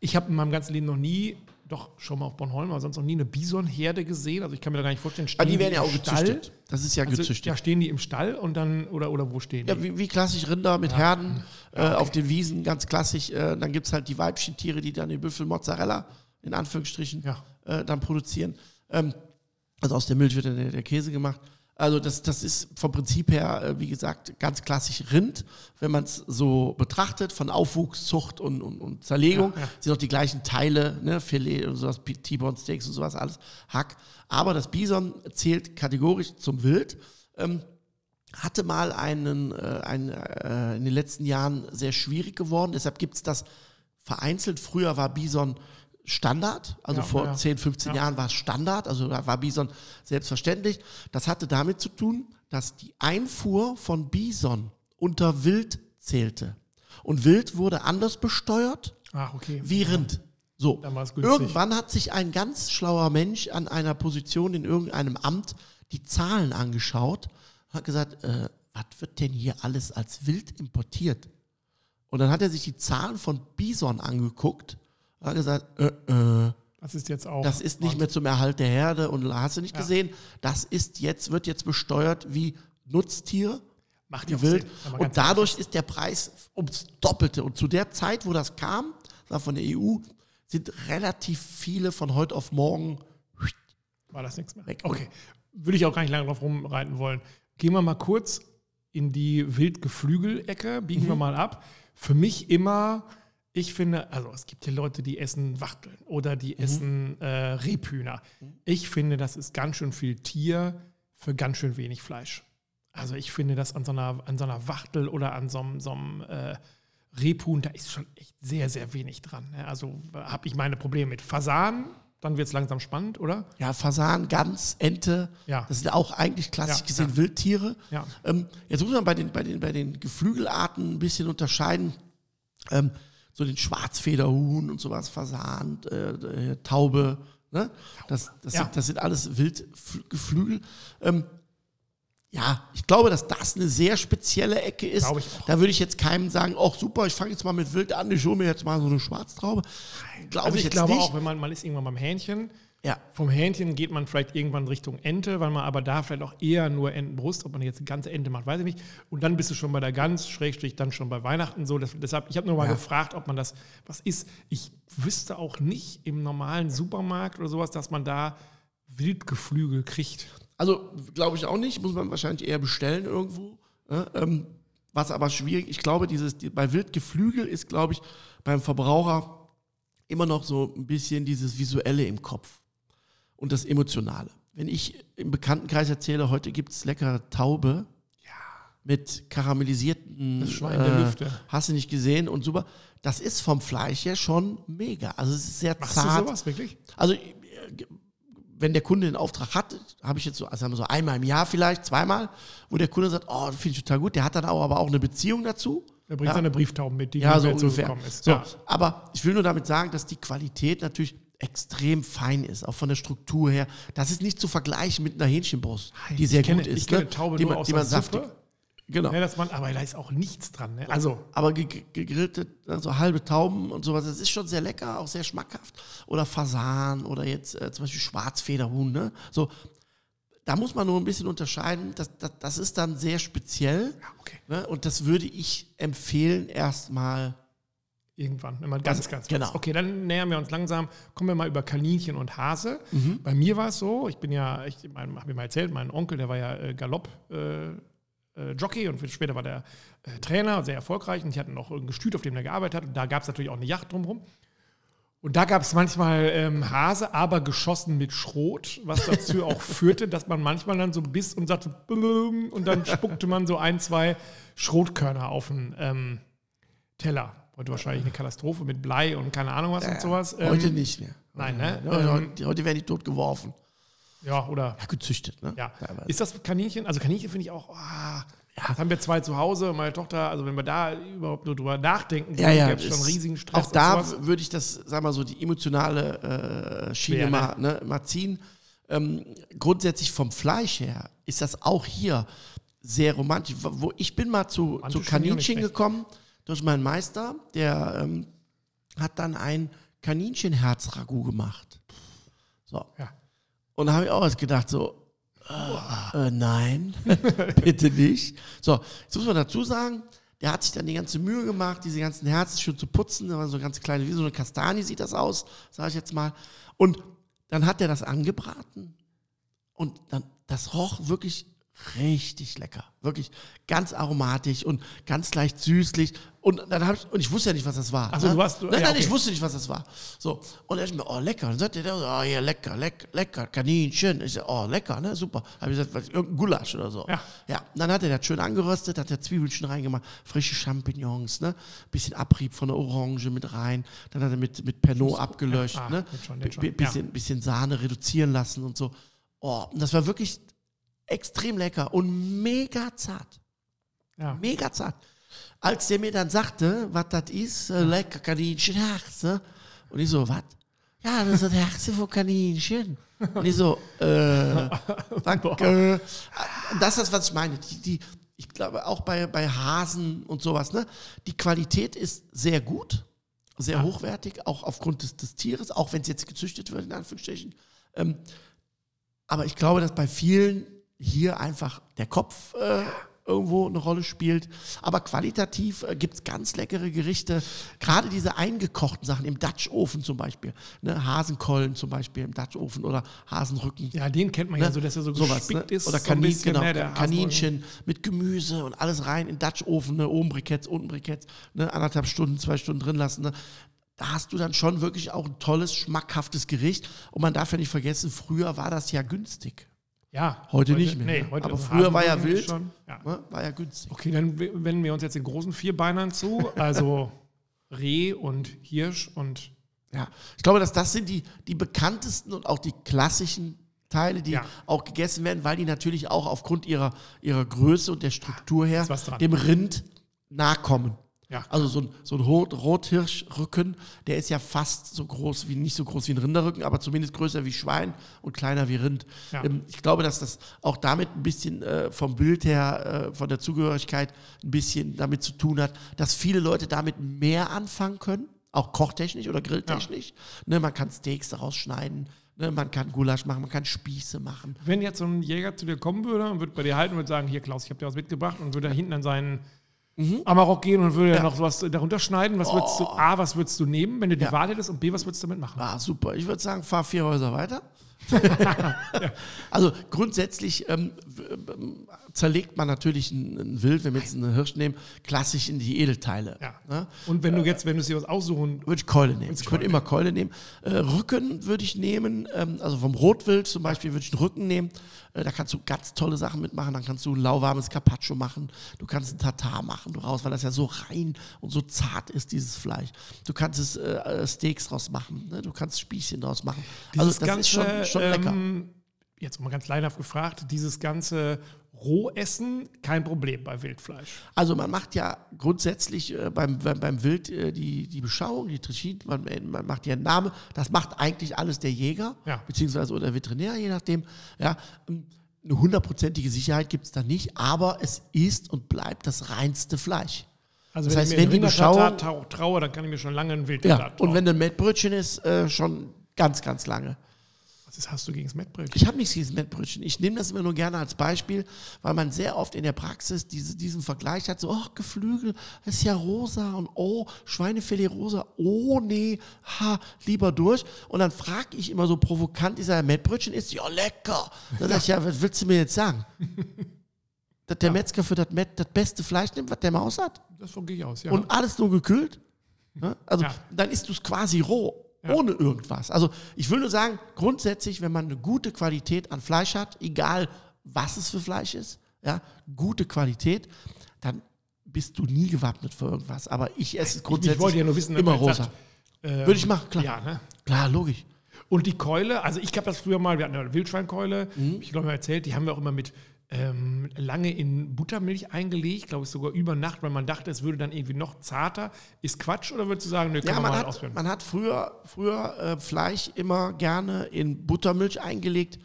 Ich habe in meinem ganzen Leben noch nie, doch schon mal auf Bornholm, aber sonst noch nie eine Bisonherde gesehen. Also ich kann mir da gar nicht vorstellen, stehen Aber die werden ja im auch Stall? gezüchtet. Das ist ja Also, gezüchtet. ja, stehen die im Stall und dann, oder, oder wo stehen die? Ja, wie, wie klassisch Rinder mit Herden äh, auf den Wiesen, ganz klassisch. Äh, dann gibt es halt die Weibchentiere, die dann den Büffel Mozzarella, in Anführungsstrichen, Ja. äh, dann produzieren. Ähm, also aus der Milch wird dann der, der Käse gemacht. Also das, das ist vom Prinzip her, äh, wie gesagt, ganz klassisch Rind. Wenn man es so betrachtet, von Aufwuchs, Zucht und, und, und Zerlegung, Ja, ja. sind auch die gleichen Teile, ne, Filet und sowas, T-Bone Steaks und sowas, alles Hack. Aber das Bison zählt kategorisch zum Wild. Ähm, hatte mal einen, äh, einen äh, in den letzten Jahren sehr schwierig geworden. Deshalb gibt es das vereinzelt. Früher war Bison Standard, also Ja, vor ja. 10, 15 Ja. Jahren war es Standard, also da war Bison selbstverständlich. Das hatte damit zu tun, dass die Einfuhr von Bison unter Wild zählte. Und Wild wurde anders besteuert Ach, okay. wie Rind. So, irgendwann hat sich ein ganz schlauer Mensch an einer Position in irgendeinem Amt die Zahlen angeschaut und hat gesagt, äh, was wird denn hier alles als Wild importiert? Und dann hat er sich die Zahlen von Bison angeguckt hat gesagt, äh, äh, Das ist jetzt auch. das ist nicht mehr zum Erhalt der Herde und hast du nicht Ja. gesehen, das ist jetzt, wird jetzt besteuert wie Nutztier, Macht auch wild. Und dadurch ist der Preis ums Doppelte. Und zu der Zeit, wo das kam, das war von der EU, sind relativ viele von heute auf morgen War das nichts mehr? Weg. Okay. Würde ich auch gar nicht lange drauf rumreiten wollen. Gehen wir mal kurz in die Wildgeflügelecke, biegen Mhm. wir mal ab. Für mich immer, ich finde, also es gibt hier Leute, die essen Wachteln oder die Mhm. essen äh, Rebhühner. Ich finde, das ist ganz schön viel Tier für ganz schön wenig Fleisch. Also ich finde das an so einer, an so einer Wachtel oder an so einem, so einem äh, Rebhuhn, da ist schon echt sehr, sehr wenig dran. ne? Also habe ich meine Probleme mit Fasan, dann wird es langsam spannend, oder? Ja, Fasan, Gans, Ente, Ja. das sind auch eigentlich klassisch Ja, gesehen ja. Wildtiere. Ja. Ähm, jetzt muss man bei den, bei, den, bei den Geflügelarten ein bisschen unterscheiden. Ähm, so den Schwarzfederhuhn und sowas, Fasan, äh, äh, Taube, ne? das, das, Ja. sind, das sind alles Wildgeflügel. Ähm, ja, ich glaube, dass das eine sehr spezielle Ecke ist. Da würde ich jetzt keinem sagen, ach super, ich fange jetzt mal mit Wild an, ich hole mir jetzt mal so eine Schwarztraube. Glaube Also ich, ich, jetzt glaube nicht. auch, wenn man, man ist irgendwann beim Hähnchen, Ja, vom Hähnchen geht man vielleicht irgendwann Richtung Ente, weil man aber da vielleicht auch eher nur Entenbrust, ob man jetzt eine ganze Ente macht, weiß ich nicht. Und dann bist du schon bei der Gans, Schrägstrich dann schon bei Weihnachten so. Das, deshalb, ich habe nur mal Ja. gefragt, ob man das, was ist. Ich wüsste auch nicht im normalen Supermarkt oder sowas, dass man da Wildgeflügel kriegt. Also glaube ich auch nicht, muss man wahrscheinlich eher bestellen irgendwo. Ja, ähm, was aber schwierig, ich glaube, dieses, die, bei Wildgeflügel ist, glaube ich, beim Verbraucher immer noch so ein bisschen dieses Visuelle im Kopf und das Emotionale. Wenn ich im Bekanntenkreis erzähle, heute gibt es leckere Taube mit karamellisierten Das Schwein der Lüfte. Hast du nicht gesehen und super. Das ist vom Fleisch her schon mega. Also es ist sehr Machst du zart. sowas wirklich? Also, äh, wenn der Kunde den Auftrag hat, habe ich jetzt so, also haben wir so einmal im Jahr vielleicht, zweimal, wo der Kunde sagt, oh, finde ich total gut, der hat dann auch, aber auch eine Beziehung dazu. Er bringt Ja. seine Brieftauben mit, die Ja, so ungefähr. ist. So, Ja. Aber ich will nur damit sagen, dass die Qualität natürlich extrem fein ist, auch von der Struktur her. Das ist nicht zu vergleichen mit einer Hähnchenbrust, die sehr kenne, gut ist. Ich kenne ne? Taube die nur man, aus die man saftig. Genau. Ja, dass man, aber da ist auch nichts dran. Ne? Also, Aber ge- ge- gegrillte, also halbe Tauben und sowas, das ist schon sehr lecker, auch sehr schmackhaft. Oder Fasan oder jetzt äh, zum Beispiel Schwarzfederhuhn. Ne? So, da muss man nur ein bisschen unterscheiden. Das, das, das ist dann sehr speziell. ja, okay. Ne? Und das würde ich empfehlen, erstmal. Irgendwann, wenn man ganz, Also, ganz genau. Okay, dann nähern wir uns langsam. Kommen wir mal über Kaninchen und Hase. Mhm. Bei mir war es so, ich bin ja, ich habe mir mal erzählt, mein Onkel, der war ja äh, Galopp. Äh, äh, Jockey und später war der äh, Trainer, sehr erfolgreich und die hatten noch ein Gestüt, auf dem er gearbeitet hat und da gab es natürlich auch eine Yacht drumherum. Und da gab es manchmal ähm, Hase, aber geschossen mit Schrot, was dazu auch führte, dass man manchmal dann so biss und sagte und dann spuckte man so ein, zwei Schrotkörner auf den ähm, Teller. Heute wahrscheinlich eine Katastrophe mit Blei und keine Ahnung was und sowas. Ähm, Heute nicht mehr. nein, ne? Heute, Ähm, heute, heute werden die tot geworfen. Ja, oder Ja, gezüchtet, ne? Ja. Ist das Kaninchen? Also Kaninchen finde ich auch, ah, das haben wir zwei zu Hause. Meine Tochter, also wenn wir da überhaupt nur drüber nachdenken, ja, ja, gäbe es schon riesigen Stress. Auch da würde ich das, sag mal so, die emotionale äh, Schiene Schwer, ne? mal, ne, mal ziehen. Ähm, grundsätzlich vom Fleisch her ist das auch hier sehr romantisch. Wo ich bin mal zu, zu Romantisch Kaninchen gekommen durch meinen Meister, der ähm, hat dann ein Kaninchenherz-Ragout gemacht. So. Ja. Und da habe ich auch was gedacht, so, äh, äh, nein, bitte nicht. So, jetzt muss man dazu sagen, der hat sich dann die ganze Mühe gemacht, diese ganzen Herzen schön zu putzen. Da war so ganz kleine, wie so eine Kastanie sieht das aus, sage ich jetzt mal. Und dann hat er das angebraten und dann, das roch wirklich richtig lecker. Wirklich ganz aromatisch und ganz leicht süßlich. Und dann habe ich, und ich wusste ja nicht, was das war. Ach so, ne? du warst- du- nein, ja, nein, ich okay. wusste nicht, was das war. So. Und er ist mir, oh, lecker. Dann sagt der, oh, ja, lecker, lecker, lecker, Kaninchen. Ich sag, oh, lecker, ne, super. Habe ich gesagt, was, irgendein Gulasch oder so. Ja. Ja, und dann hat er das schön angeröstet, hat er Zwiebelchen reingemacht, frische Champignons, ne, bisschen Abrieb von der Orange mit rein. Dann hat er mit, mit Pernod abgelöscht, ah, ne, schon, schon. bi- bisschen, bisschen Sahne reduzieren lassen und so. Oh, und das war wirklich extrem lecker und mega zart. Ja. Mega zart. Als der mir dann sagte, was das ist, äh, lecker Kaninchenherz, ne? Und ich so, was? Ja, das ist das Herz von Kaninchen. Und ich so, äh, danke. Das ist was ich meine. Die, die, ich glaube, auch bei, bei Hasen und sowas, ne? Die Qualität ist sehr gut, sehr hochwertig, auch aufgrund des, des Tieres, auch wenn es jetzt gezüchtet wird, in Anführungsstrichen. Ähm, aber ich glaube, dass bei vielen hier einfach der Kopf äh, irgendwo eine Rolle spielt. Aber qualitativ äh, gibt es ganz leckere Gerichte. Gerade diese eingekochten Sachen im Dutch-Ofen zum Beispiel. Ne? Hasenkollen zum Beispiel im Dutch-Ofen oder Hasenrücken. ja, den kennt man ja Ne? so, dass er so Sowas, gespickt ne? ist. Oder so Kanin, bisschen, genau, ne, Kaninchen mit Gemüse und alles rein in Dutch-Ofen, ne? oben Briketts, unten Briketts, ne? anderthalb Stunden, zwei Stunden drin lassen. Ne? Da hast du dann schon wirklich auch ein tolles, schmackhaftes Gericht. Und man darf ja nicht vergessen, früher war das ja günstig. Ja, Heute nicht mehr, Nee, ne? heute Aber früher war ja wild. Schon, ja. Ne? War ja günstig. Okay, dann wenden wir uns jetzt den großen Vierbeinern zu. Also Reh und Hirsch und Ja, ich glaube, dass das sind die, die bekanntesten und auch die klassischen Teile, die Ja. auch gegessen werden, weil die natürlich auch aufgrund ihrer, ihrer Größe und der Struktur her dem Rind nahe kommen. Ja. Also so ein, so ein Rot, Rothirschrücken, der ist ja fast so groß wie, nicht so groß wie ein Rinderrücken, aber zumindest größer wie Schwein und kleiner wie Rind. Ja. Ähm, ich glaube, dass das auch damit ein bisschen äh, vom Bild her, äh, von der Zugehörigkeit ein bisschen damit zu tun hat, dass viele Leute damit mehr anfangen können, auch kochtechnisch oder grilltechnisch. Ne, man kann Steaks daraus schneiden, ne, man kann Gulasch machen, man kann Spieße machen. wenn jetzt so ein Jäger zu dir kommen würde und würde bei dir halten und würde sagen, hier Klaus, ich habe dir was mitgebracht und würde da hinten an seinen Amarok gehen und würde Mhm. Ja. noch was darunter schneiden, was würdest du, A, was würdest du nehmen, wenn du die Ja. Wahl hättest und B, was würdest du damit machen? Ah, super. Ich würde sagen, fahr vier Häuser weiter. Also grundsätzlich ähm, ähm, zerlegt man natürlich ein, ein Wild, wenn wir jetzt einen Hirsch nehmen, klassisch in die Edelteile. Ja. Ne? Und wenn du jetzt, wenn du dir was aussuchen, Würde ich Keule nehmen. Ich Keule immer Keule nehmen. Äh, Rücken würde ich nehmen, ähm, also vom Rotwild zum Beispiel würde ich einen Rücken nehmen. Äh, da kannst du ganz tolle Sachen mitmachen. Dann kannst du ein lauwarmes Carpaccio machen. Du kannst ein Tatar machen, du raus, weil das ja so rein und so zart ist, dieses Fleisch. Du kannst es äh, äh, Steaks draus machen. Ne? Du kannst Spießchen draus machen. also dieses das ganze, ist schon, schon lecker. ähm, jetzt mal ganz leinhaft gefragt, dieses ganze Rohessen, kein Problem bei Wildfleisch. Also man macht ja grundsätzlich äh, beim, beim, beim Wild äh, die, die Beschauung, die Trichit, man, äh, man macht ja einen Namen. Das macht eigentlich alles der Jäger, Ja. beziehungsweise oder Veterinär, je nachdem. Ja, Ähm, eine hundertprozentige Sicherheit gibt es da nicht, aber es ist und bleibt das reinste Fleisch. Also Das wenn heißt, ich mir wenn die Beschauung- trau- traue, dann kann ich mir schon lange ein Ja, Wildtatar und trauen. wenn ein Mettbrötchen ist, äh, schon ganz, ganz lange. Was hast du gegen das Mettbrötchen? Ich habe nichts gegen das Mettbrötchen. Ich nehme das immer nur gerne als Beispiel, weil man sehr oft in der Praxis diese, diesen Vergleich hat, so, oh, Geflügel, das ist ja rosa und oh, Schweinefilet rosa, oh nee, ha, lieber durch. Und dann frage ich immer so provokant, ist ja Mettbrötchen ist, ja lecker. Dann sag ich, ja, was willst du mir jetzt sagen? Dass der Metzger für das Mett das beste Fleisch nimmt, was der Maus hat? Davon gehe ich aus, ja. und alles nur gekühlt. Ne? Also Ja. dann isst du es quasi roh, Ja. ohne irgendwas. Also ich will nur sagen, grundsätzlich, wenn man eine gute Qualität an Fleisch hat, egal was es für Fleisch ist, ja, gute Qualität, dann bist du nie gewappnet für irgendwas. Aber ich esse es grundsätzlich ich wollte ja nur wissen, immer rosa. sagt, ähm, Würde ich machen, klar. Ja, ne? Klar, logisch. Und die Keule, also ich habe das früher mal, wir hatten eine Wildschweinkeule, Mhm. ich glaube mal erzählt, die haben wir auch immer mit ähm, lange in Buttermilch eingelegt, glaube ich sogar über Nacht, weil man dachte, es würde dann irgendwie noch zarter. Ist Quatsch oder würdest du sagen, nö, kann Ja, man, man hat, ausführen? man hat früher, früher äh, Fleisch immer gerne in Buttermilch eingelegt,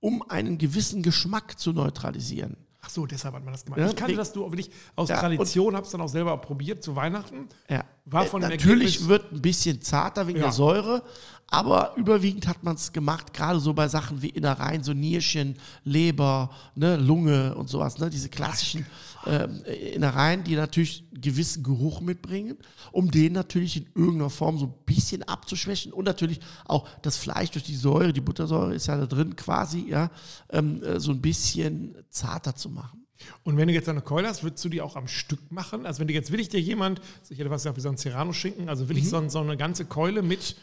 um einen gewissen Geschmack zu neutralisieren. Ach so, deshalb hat man das gemacht. Ja, ich kannte das du wirklich aus Ja, Tradition, habe es dann auch selber probiert zu Weihnachten. Ja. War Äh, von dem Natürlich wird ein bisschen zarter wegen Ja. der Säure, aber überwiegend hat man es gemacht, gerade so bei Sachen wie Innereien, so Nierchen, Leber, ne, Lunge und sowas, ne, diese klassischen ähm, Innereien, die natürlich einen gewissen Geruch mitbringen, um den natürlich in irgendeiner Form so ein bisschen abzuschwächen und natürlich auch das Fleisch durch die Säure, die Buttersäure ist ja da drin quasi, ja, ähm, äh, so ein bisschen zarter zu machen. Und wenn du jetzt eine Keule hast, würdest du die auch am Stück machen? Also wenn du jetzt will ich dir jemand, ich hätte was gesagt wie so ein Serrano-Schinken, also will ich so, so eine ganze Keule mit,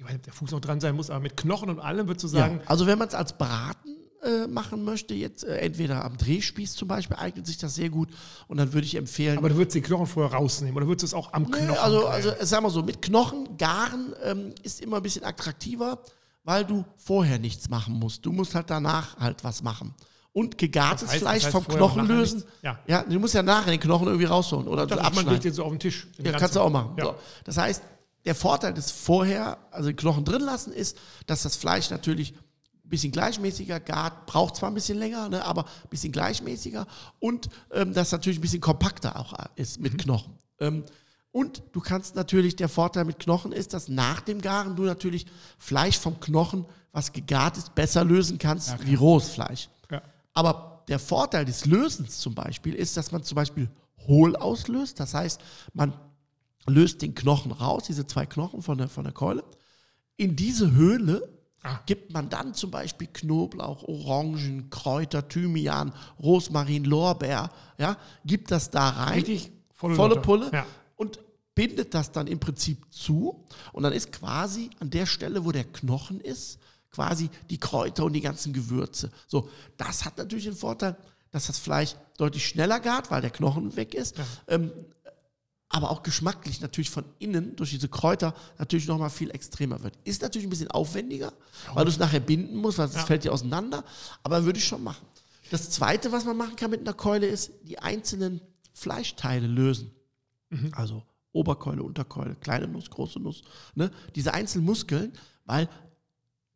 ich weiß nicht, ob der Fuß noch dran sein muss, aber mit Knochen und allem, würdest du sagen, Ja, also wenn man es als Braten äh, machen möchte, jetzt äh, entweder am Drehspieß zum Beispiel, eignet sich das sehr gut. Und dann würde ich empfehlen, aber du würdest den Knochen vorher rausnehmen oder würdest du es auch am Nee, Knochen also, also sagen wir so, mit Knochen garen ähm, ist immer ein bisschen attraktiver, weil du vorher nichts machen musst. Du musst halt danach halt was machen. Und gegartes Das heißt- Fleisch das heißt vom Knochen lösen. Ja. ja, du musst ja nachher den Knochen irgendwie rausholen oder dachte, so man legt abschneiden. den so auf den Tisch. den Ja, ganzen. kannst du auch machen. Ja. So. Das heißt, der Vorteil des vorher, also den Knochen drin lassen, ist, dass das Fleisch natürlich ein bisschen gleichmäßiger gart, braucht zwar ein bisschen länger, ne, aber ein bisschen gleichmäßiger und ähm, das natürlich ein bisschen kompakter auch ist mit Knochen. Ähm, und du kannst natürlich, der Vorteil mit Knochen ist, dass nach dem Garen du natürlich Fleisch vom Knochen, was gegart ist, besser lösen kannst wie rohes Fleisch. Ja. Aber der Vorteil des Lösens zum Beispiel ist, dass man zum Beispiel hohl auslöst. Das heißt, man löst den Knochen raus, diese zwei Knochen von der, von der Keule. In diese Höhle Ah. gibt man dann zum Beispiel Knoblauch, Orangen, Kräuter, Thymian, Rosmarin, Lorbeer, ja, gibt das da rein. Richtig volle, volle. Pulle Ja. und bindet das dann im Prinzip zu. Und dann ist quasi an der Stelle, wo der Knochen ist, quasi die Kräuter und die ganzen Gewürze. So, das hat natürlich den Vorteil, dass das Fleisch deutlich schneller gart, weil der Knochen weg ist. Ähm, aber auch geschmacklich natürlich von innen durch diese Kräuter natürlich nochmal viel extremer wird. Ist natürlich ein bisschen aufwendiger, weil du es nachher binden musst, weil es Ja. fällt dir auseinander, aber würde ich schon machen. Das zweite, was man machen kann mit einer Keule, ist die einzelnen Fleischteile lösen. Also Oberkeule, Unterkeule, kleine Nuss, große Nuss. Ne? Diese einzelnen Muskeln, weil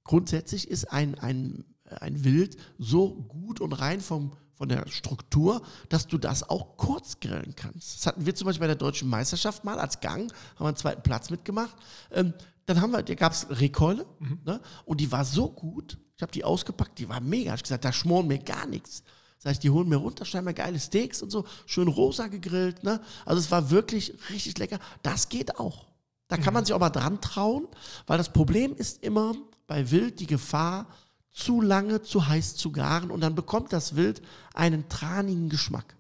grundsätzlich ist ein, ein, ein Wild so gut und rein vom, von der Struktur, dass du das auch kurz grillen kannst. Das hatten wir zum Beispiel bei der deutschen Meisterschaft mal als Gang, haben wir einen zweiten Platz mitgemacht. Ähm, dann haben wir, da gab es Rehkeule ne? und die war so gut, ich habe die ausgepackt, die war mega. Ich gesagt, da schmoren mir gar nichts. Das heißt, die holen mir runter, schneiden mir geile Steaks und so, schön rosa gegrillt. Ne? Also es war wirklich richtig lecker. Das geht auch. Da kann man sich auch mal dran trauen, weil das Problem ist immer bei Wild die Gefahr, zu lange zu heiß zu garen und dann bekommt das Wild einen tranigen Geschmack.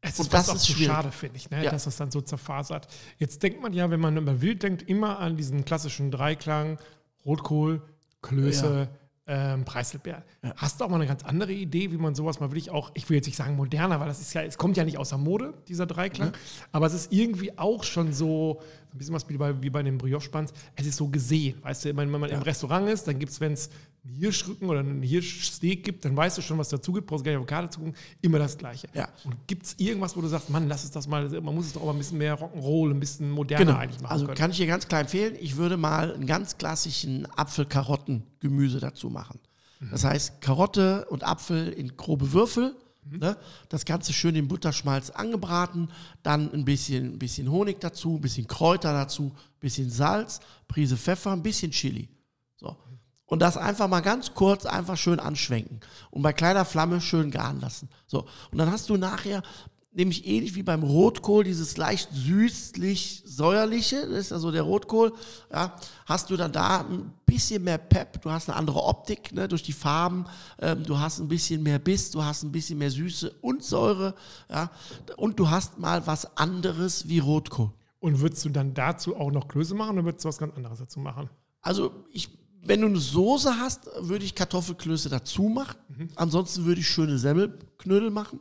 Es ist Und das ist so schade, finde ich, ne? Ja. dass das dann so zerfasert. Jetzt denkt man ja, wenn man über Wild denkt, immer an diesen klassischen Dreiklang, Rotkohl, Klöße, ähm, Preiselbeer. Hast du auch mal eine ganz andere Idee, wie man sowas mal wirklich auch, ich will jetzt nicht sagen moderner, weil das ist ja, es kommt ja nicht aus der Mode, dieser Dreiklang, aber es ist irgendwie auch schon so, ein bisschen was wie bei, wie bei den Brioche-Spans, es ist so gesehen, weißt du, wenn, man im Restaurant ist, dann gibt es, wenn es einen Hirschrücken oder einen Hirschsteak gibt, dann weißt du schon, was dazu gibt, brauchst gar nicht auf die Karte zu gucken, immer das Gleiche. Ja. Und gibt es irgendwas, wo du sagst, Mann, lass es das mal, man muss es doch auch mal ein bisschen mehr Rock'n'Roll, ein bisschen moderner eigentlich machen Also können. kann ich dir ganz klar empfehlen, ich würde mal einen ganz klassischen Apfel-Karotten-Gemüse dazu machen. Das heißt, Karotte und Apfel in grobe Würfel, ne? das Ganze schön in Butterschmalz angebraten, dann ein bisschen, ein bisschen Honig dazu, ein bisschen Kräuter dazu, ein bisschen Salz, Prise Pfeffer, ein bisschen Chili. So. Und das einfach mal ganz kurz einfach schön anschwenken und bei kleiner Flamme schön garen lassen. So. Und dann hast du nachher nämlich ähnlich wie beim Rotkohl, dieses leicht süßlich-säuerliche, das ist also der Rotkohl, ja, hast du dann da ein bisschen mehr Pep, du hast eine andere Optik ne, durch die Farben, ähm, du hast ein bisschen mehr Biss, du hast ein bisschen mehr Süße und Säure, ja, und du hast mal was anderes wie Rotkohl. Und würdest du dann dazu auch noch Klöße machen oder würdest du was ganz anderes dazu machen? Also ich, wenn du eine Soße hast, würde ich Kartoffelklöße dazu machen. Ansonsten würde ich schöne Semmelknödel machen.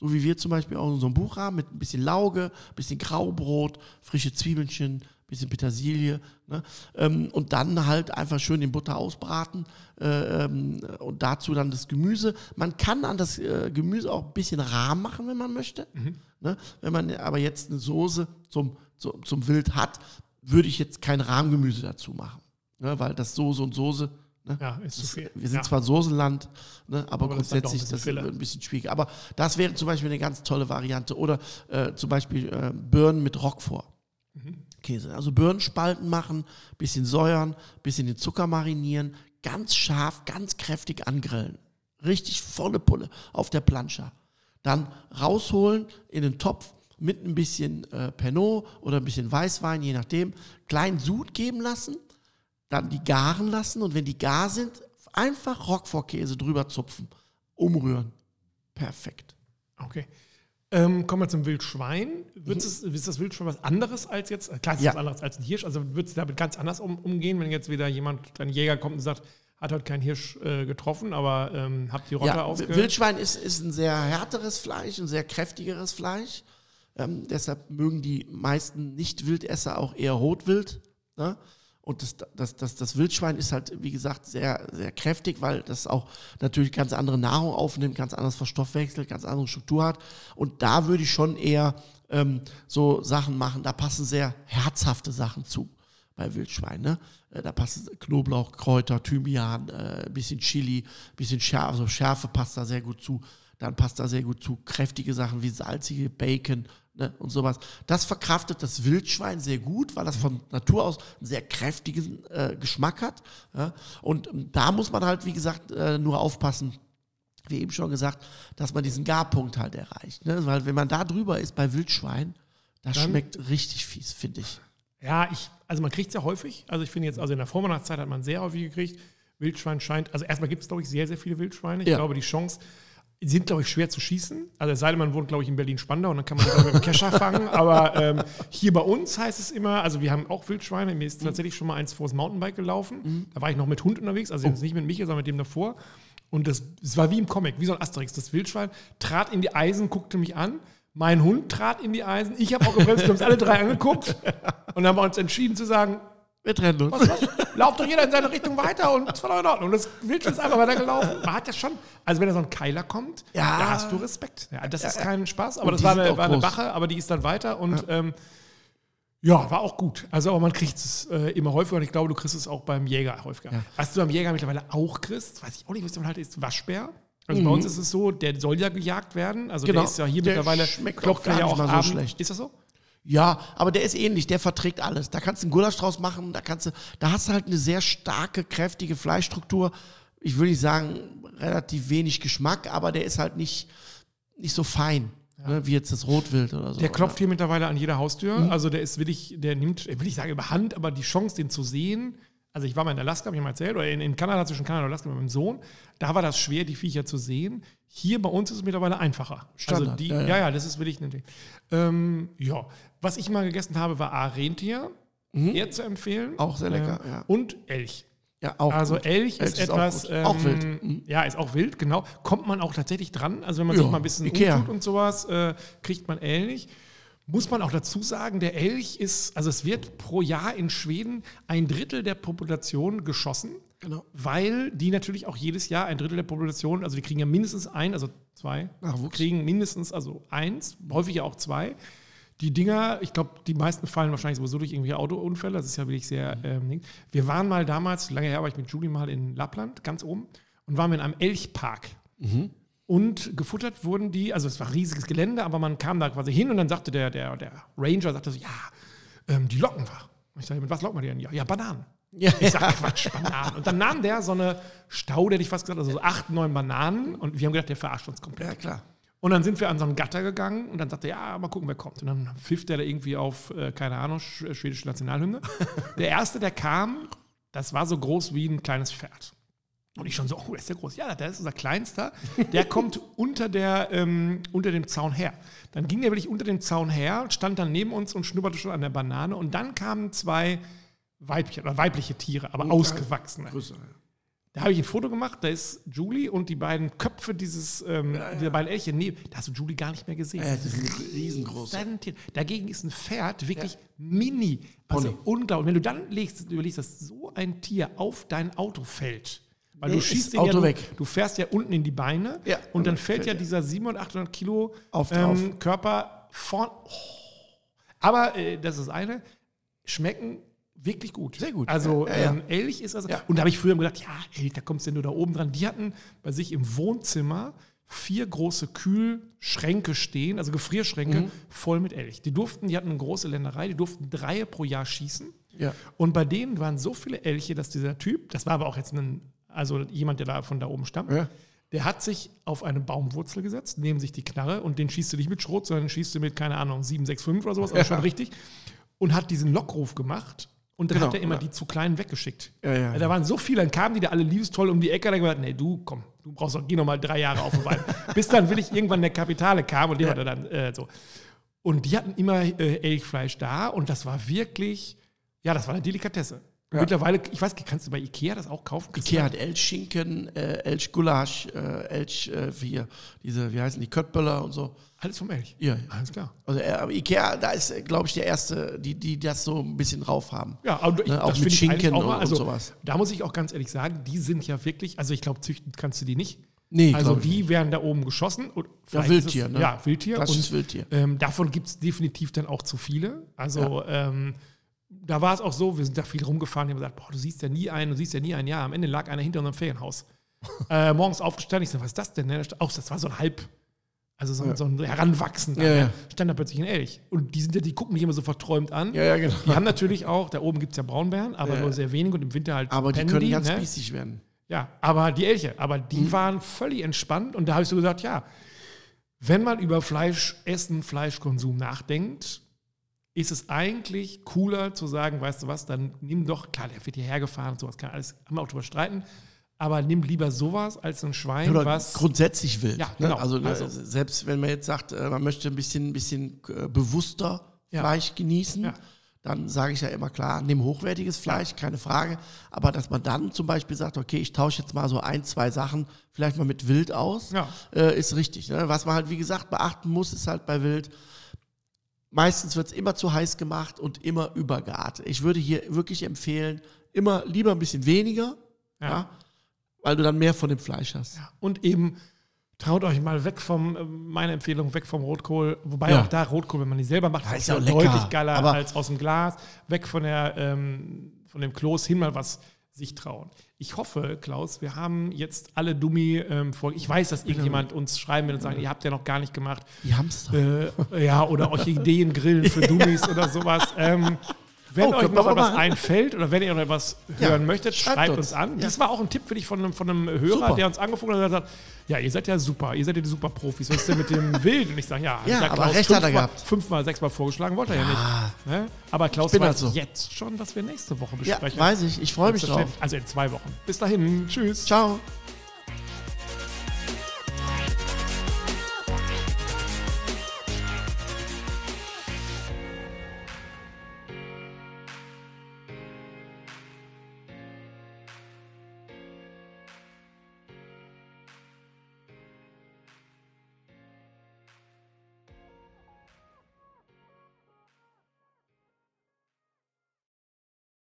So wie wir zum Beispiel auch in unserem Buch haben, mit ein bisschen Lauge, ein bisschen Graubrot, frische Zwiebelchen, ein bisschen Petersilie. Ne? Ähm, und dann halt einfach schön in Butter ausbraten äh, ähm, und dazu dann das Gemüse. Man kann an das äh, Gemüse auch ein bisschen rahm machen, wenn man möchte. Ne? Wenn man aber jetzt eine Soße zum, zum, zum Wild hat, würde ich jetzt kein Rahmgemüse dazu machen. Ne? Weil das Soße und Soße Ne? Ja, ist zu viel. Wir sind ja. zwar Soßenland, ne, aber, Aber das ist dann doch ein grundsätzlich bisschen das ist ein bisschen schwierig. Aber das wäre zum Beispiel eine ganz tolle Variante. Oder äh, zum Beispiel äh, Birnen mit Roquefort. Mhm. Käse. Also Birnenspalten machen, bisschen säuern, bisschen den Zucker marinieren, ganz scharf, ganz kräftig angrillen. Richtig volle Pulle auf der Plancha. dann rausholen in den Topf mit ein bisschen äh, Pernod oder ein bisschen Weißwein, je nachdem, kleinen Sud geben lassen, dann die garen lassen und wenn die gar sind, einfach Roquefort-Käse drüber zupfen, umrühren. Perfekt. Okay. Ähm, kommen wir zum Wildschwein. Wird es, ist das Wildschwein was anderes als jetzt? Klar, es ist Ja. was anderes als ein Hirsch. Also wird es damit ganz anders um, umgehen, wenn jetzt wieder jemand, ein Jäger kommt und sagt, hat heute keinen Hirsch äh, getroffen, aber ähm, habt die Rotte Ja, ausge... Wildschwein ist, ist ein sehr härteres Fleisch, ein sehr kräftigeres Fleisch. Ähm, deshalb mögen die meisten Nicht-Wildesser auch eher Rotwild. Ne? Und das, das, das, das Wildschwein ist halt, wie gesagt, sehr, sehr kräftig, weil das auch natürlich ganz andere Nahrung aufnimmt, ganz anders verstoffwechselt, ganz andere Struktur hat. Und da würde ich schon eher ähm, so Sachen machen, da passen sehr herzhafte Sachen zu bei Wildschwein. Ne? Äh, Da passen Knoblauch, Kräuter, Thymian, äh, bisschen Chili, bisschen Schärfe, also Schärfe passt da sehr gut zu. Dann passt da sehr gut zu kräftige Sachen wie salzige Bacon ne? und sowas. Das verkraftet das Wildschwein sehr gut, weil das von Natur aus einen sehr kräftigen äh, Geschmack hat. Ja? Und ähm, da muss man halt, wie gesagt, äh, nur aufpassen, wie eben schon gesagt, dass man diesen Garpunkt halt erreicht. Ne? Weil wenn man da drüber ist bei Wildschwein, das Dann- schmeckt richtig fies, finde ich. Ja, ich, also man kriegt es ja häufig. Also ich finde jetzt, also in der Vorweihnachtszeit hat man sehr häufig gekriegt. Wildschwein scheint, also erstmal gibt es, glaube ich, sehr, sehr viele Wildschweine. Ich Ja. glaube, die Chance sind, glaube ich, schwer zu schießen. Also es sei denn, man wohnt, glaube ich, in Berlin-Spandau und dann kann man mit dem Kescher fangen. Aber ähm, hier bei uns heißt es immer, also wir haben auch Wildschweine. Mir ist tatsächlich schon mal eins vors Mountainbike gelaufen. Da war ich noch mit Hund unterwegs, also jetzt nicht mit Michael, sondern mit dem davor. Und das, es war wie im Comic, wie so ein Asterix. Das Wildschwein trat in die Eisen, guckte mich an. Mein Hund trat in die Eisen. Ich habe auch gebremst, wir haben uns alle drei angeguckt. Und haben uns entschieden zu sagen, Wir trennen uns. was, was? Lauft doch jeder in seine Richtung weiter und es war doch in Ordnung. Und das Wildschwein ist einfach weitergelaufen. Man hat ja schon, also wenn da so ein Keiler kommt, Ja. da hast du Respekt. Ja, das ist kein Spaß, aber Und das war eine, war eine. Bache, aber die ist dann weiter und ähm, ja, war auch gut. Also, aber man kriegt es äh, immer häufiger und ich glaube, du kriegst es auch beim Jäger häufiger. Ja. Was du beim Jäger mittlerweile auch kriegst, weiß ich auch nicht, was du halt ist, Waschbär. Also Mhm. bei uns ist es so, der soll ja gejagt werden. Also Genau. der ist ja hier Der mittlerweile, klopft gar ja nicht auch mal so abend. schlecht. Ist das so? Ja, aber der ist ähnlich, der verträgt alles. Da kannst du einen Gulasch draus machen, da kannst du, da hast du halt eine sehr starke, kräftige Fleischstruktur. Ich würde nicht sagen, relativ wenig Geschmack, aber der ist halt nicht, nicht so fein, ne, wie jetzt das Rotwild oder so. Der klopft hier mittlerweile an jeder Haustür. Mhm. Also der ist wirklich, der nimmt, will ich sagen, über Hand, aber die Chance, den zu sehen. Also ich war mal in Alaska, habe ich mal erzählt, oder in, in Kanada, zwischen Kanada und Alaska mit meinem Sohn. Da war das schwer, die Viecher zu sehen. Hier bei uns ist es mittlerweile einfacher. Standard, also die, ja, ja, ja. ja, das ist wirklich ein Ding. Ähm, ja, was ich mal gegessen habe, war A, Rentier. Eher zu empfehlen. Mhm. Auch sehr lecker, Äh, ja. Und Elch. Ja, auch Also gut. Elch ist Elch auch etwas. Auch ähm, wild. Mhm. Ja, ist auch wild, genau. Kommt man auch tatsächlich dran. Also wenn man Ja, sich mal ein bisschen Ikea. umtut und sowas, äh, kriegt man Elch. Muss man auch dazu sagen, der Elch ist, also es wird pro Jahr in Schweden ein Drittel der Population geschossen, Genau. weil die natürlich auch jedes Jahr ein Drittel der Population, also die kriegen ja mindestens ein, also zwei, Nachwuchs. kriegen mindestens also eins, häufig ja auch zwei. Die Dinger, ich glaube, die meisten fallen wahrscheinlich sowieso durch irgendwie Autounfälle. Das ist ja wirklich sehr. Ähm, Ding. wir waren mal damals, lange her war ich mit Julie mal in Lappland, ganz oben, und waren wir in einem Elchpark. Und gefuttert wurden die, also es war riesiges Gelände, aber man kam da quasi hin und dann sagte der, der, der Ranger, sagte so, ja, ähm, die locken wir. Und ich sage, mit was locken wir die denn? Ja, ja, Bananen. Ja, Ich sag, Quatsch, Bananen. Und dann nahm der so eine Staude, hätte ich fast gesagt, also so acht, neun Bananen und wir haben gedacht, der verarscht uns komplett. ja, klar. Und dann sind wir an so einen Gatter gegangen und dann sagte er, ja, mal gucken, wer kommt. Und dann pfifft er da irgendwie auf, äh, keine Ahnung, sch schwedische Nationalhymne. der erste, der kam, das war so groß wie ein kleines Pferd. Und ich schon so, oh, der ist ja groß. Ja, der ist unser Kleinster. Der kommt unter, der, ähm, unter dem Zaun her. Dann ging der wirklich unter dem Zaun her, stand dann neben uns und schnupperte schon an der Banane. Und dann kamen zwei weibliche, oder weibliche Tiere, aber ausgewachsene. Grüße. Da habe ich ein Foto gemacht, da ist Julie und die beiden Köpfe dieses, ähm, dieser beiden Elche. Nee, da hast du Julie gar nicht mehr gesehen. Ja, die sind riesengroß. Dagegen ist ein Pferd wirklich mini. Also unglaublich. Wenn du dann legst, überlegst, dass so ein Tier auf dein Auto fällt. Weil Nee, du schießt ist den Auto ja, du, weg. du fährst ja unten in die Beine Ja, und dann fällt fällt ja er. dieser 700, 800 Kilo ähm, Körper vorn. Oh. Aber äh, das ist das eine. Schmecken wirklich gut. Sehr gut. Also Ja, ja, ja. Ähm, Elch ist also. Ja. Und da habe ich früher gedacht, ja, Elch, da kommst du denn nur da oben dran. Die hatten bei sich im Wohnzimmer vier große Kühlschränke stehen, also Gefrierschränke, Mhm. voll mit Elch. Die durften, die hatten eine große Länderei, die durften drei pro Jahr schießen. Ja. Und bei denen waren so viele Elche, dass dieser Typ, das war aber auch jetzt ein, also jemand, der da von da oben stammt, Ja. Der hat sich auf eine Baumwurzel gesetzt, neben sich die Knarre und den schießt du nicht mit Schrot, sondern schießt du mit, keine Ahnung, 765 oder sowas, aber Ja. schon richtig. Und hat diesen Lockruf gemacht und dann Genau, hat er immer ja. die zu kleinen weggeschickt. Ja, ja. Da waren so viele, dann kamen die da alle liebestoll um die Ecke, dann gesagt, nee, du, komm, du brauchst doch, geh noch mal drei Jahre auf den Wald. Bis dann wirklich irgendwann der Kapitale kam und der hatte dann äh, so. Und die hatten immer äh, Elchfleisch da und das war wirklich, ja, das war eine Delikatesse. Ja. Mittlerweile, ich weiß, kannst du bei Ikea das auch kaufen? Du Ikea hat Elchschinken, äh, Elchgulasch, äh, Elch, äh, hier, diese, wie heißen die, Köttböller und so. Alles vom Elch. Ja, ja. Alles klar. Also äh, Ikea, da ist, glaube ich, der erste, die, die das so ein bisschen drauf haben. Ja, aber ich, Ne, auch das mit Schinken auch mal, und- also, und sowas. Da muss ich auch ganz ehrlich sagen, die sind ja wirklich, also ich glaube, züchten kannst du die nicht. Nee, also die werden da oben geschossen. Und Ja, Wildtier, ist es, ne? Ja, Wildtier. Klassisches und, Wildtier. Ähm, davon gibt es definitiv dann auch zu viele. Also ähm, da war es auch so, wir sind da viel rumgefahren, die haben gesagt, boah, du siehst ja nie einen, du siehst ja nie einen. Ja, am Ende lag einer hinter unserem Ferienhaus. äh, morgens aufgestanden, ich so, was ist das denn? Ne? Auch das war so ein Halb, also so, ein- Ja. so ein Heranwachsender. Ja, ne? ja. Stand da plötzlich ein Elch. Und die sind ja, die gucken mich immer so verträumt an. Ja, ja, genau. Die haben natürlich auch, da oben gibt es ja Braunbären, aber nur sehr wenig und im Winter halt Aber die können ganz ne? spießig werden. Ja, aber die Elche, aber die Mhm. waren völlig entspannt und da habe ich so gesagt, ja, wenn man über Fleischessen, Fleischkonsum nachdenkt, ist es eigentlich cooler zu sagen, weißt du was, dann nimm doch, klar, der wird hierher gefahren und sowas, kann alles, haben wir auch drüber streiten, aber nimm lieber sowas als ein Schwein, Oder was. grundsätzlich wild. Ja, ne? genau. Also, ne, Also- selbst wenn man jetzt sagt, äh, man möchte ein bisschen, ein bisschen äh, bewusster Ja. Fleisch genießen, Ja. dann sage ich ja immer klar, nimm hochwertiges Fleisch, keine Frage. Aber dass man dann zum Beispiel sagt, okay, ich tausche jetzt mal so ein, zwei Sachen vielleicht mal mit Wild aus, Ja. äh, ist richtig. Ne? Was man halt, wie gesagt, beachten muss, ist halt bei Wild, meistens wird es immer zu heiß gemacht und immer übergart. Ich würde hier wirklich empfehlen, immer lieber ein bisschen weniger, Ja. ja. weil du dann mehr von dem Fleisch hast. Ja, und eben traut euch mal weg vom, äh, meine Empfehlung, weg vom Rotkohl. Wobei Ja. auch da Rotkohl, wenn man die selber macht, Ja, ist ja deutlich geiler aber- als aus dem Glas. Weg von, der, ähm, von dem Kloß hin mal was sich trauen. Ich hoffe, Klaus, wir haben jetzt alle Dummi ähm, vor. Ich weiß, dass irgendjemand uns schreiben will und sagen, ihr habt ja noch gar nicht gemacht. Die Hamster. Äh, ja, oder Orchideen grillen für Dummies oder sowas. Ähm, wenn Oh, euch noch etwas einfällt oder wenn ihr noch etwas Ja, hören möchtet, schreibt schreibt, uns. uns an. Ja. Das war auch ein Tipp für dich von einem, von einem Hörer, Super. der uns angefangen hat und gesagt hat, ja, ihr seid ja super, ihr seid ja die super Profis. Was ist denn mit dem Wild? Und ich sage, ja, Ja, ich aber Klaus recht hat er fünfmal- gehabt. Fünfmal, sechsmal vorgeschlagen, wollte er ja, nicht. Ne? Aber Klaus weiß halt so. jetzt schon, was wir nächste Woche Ja, besprechen. weiß ich. Ich freue mich drauf. Also in zwei Wochen. Bis dahin, tschüss. Ciao.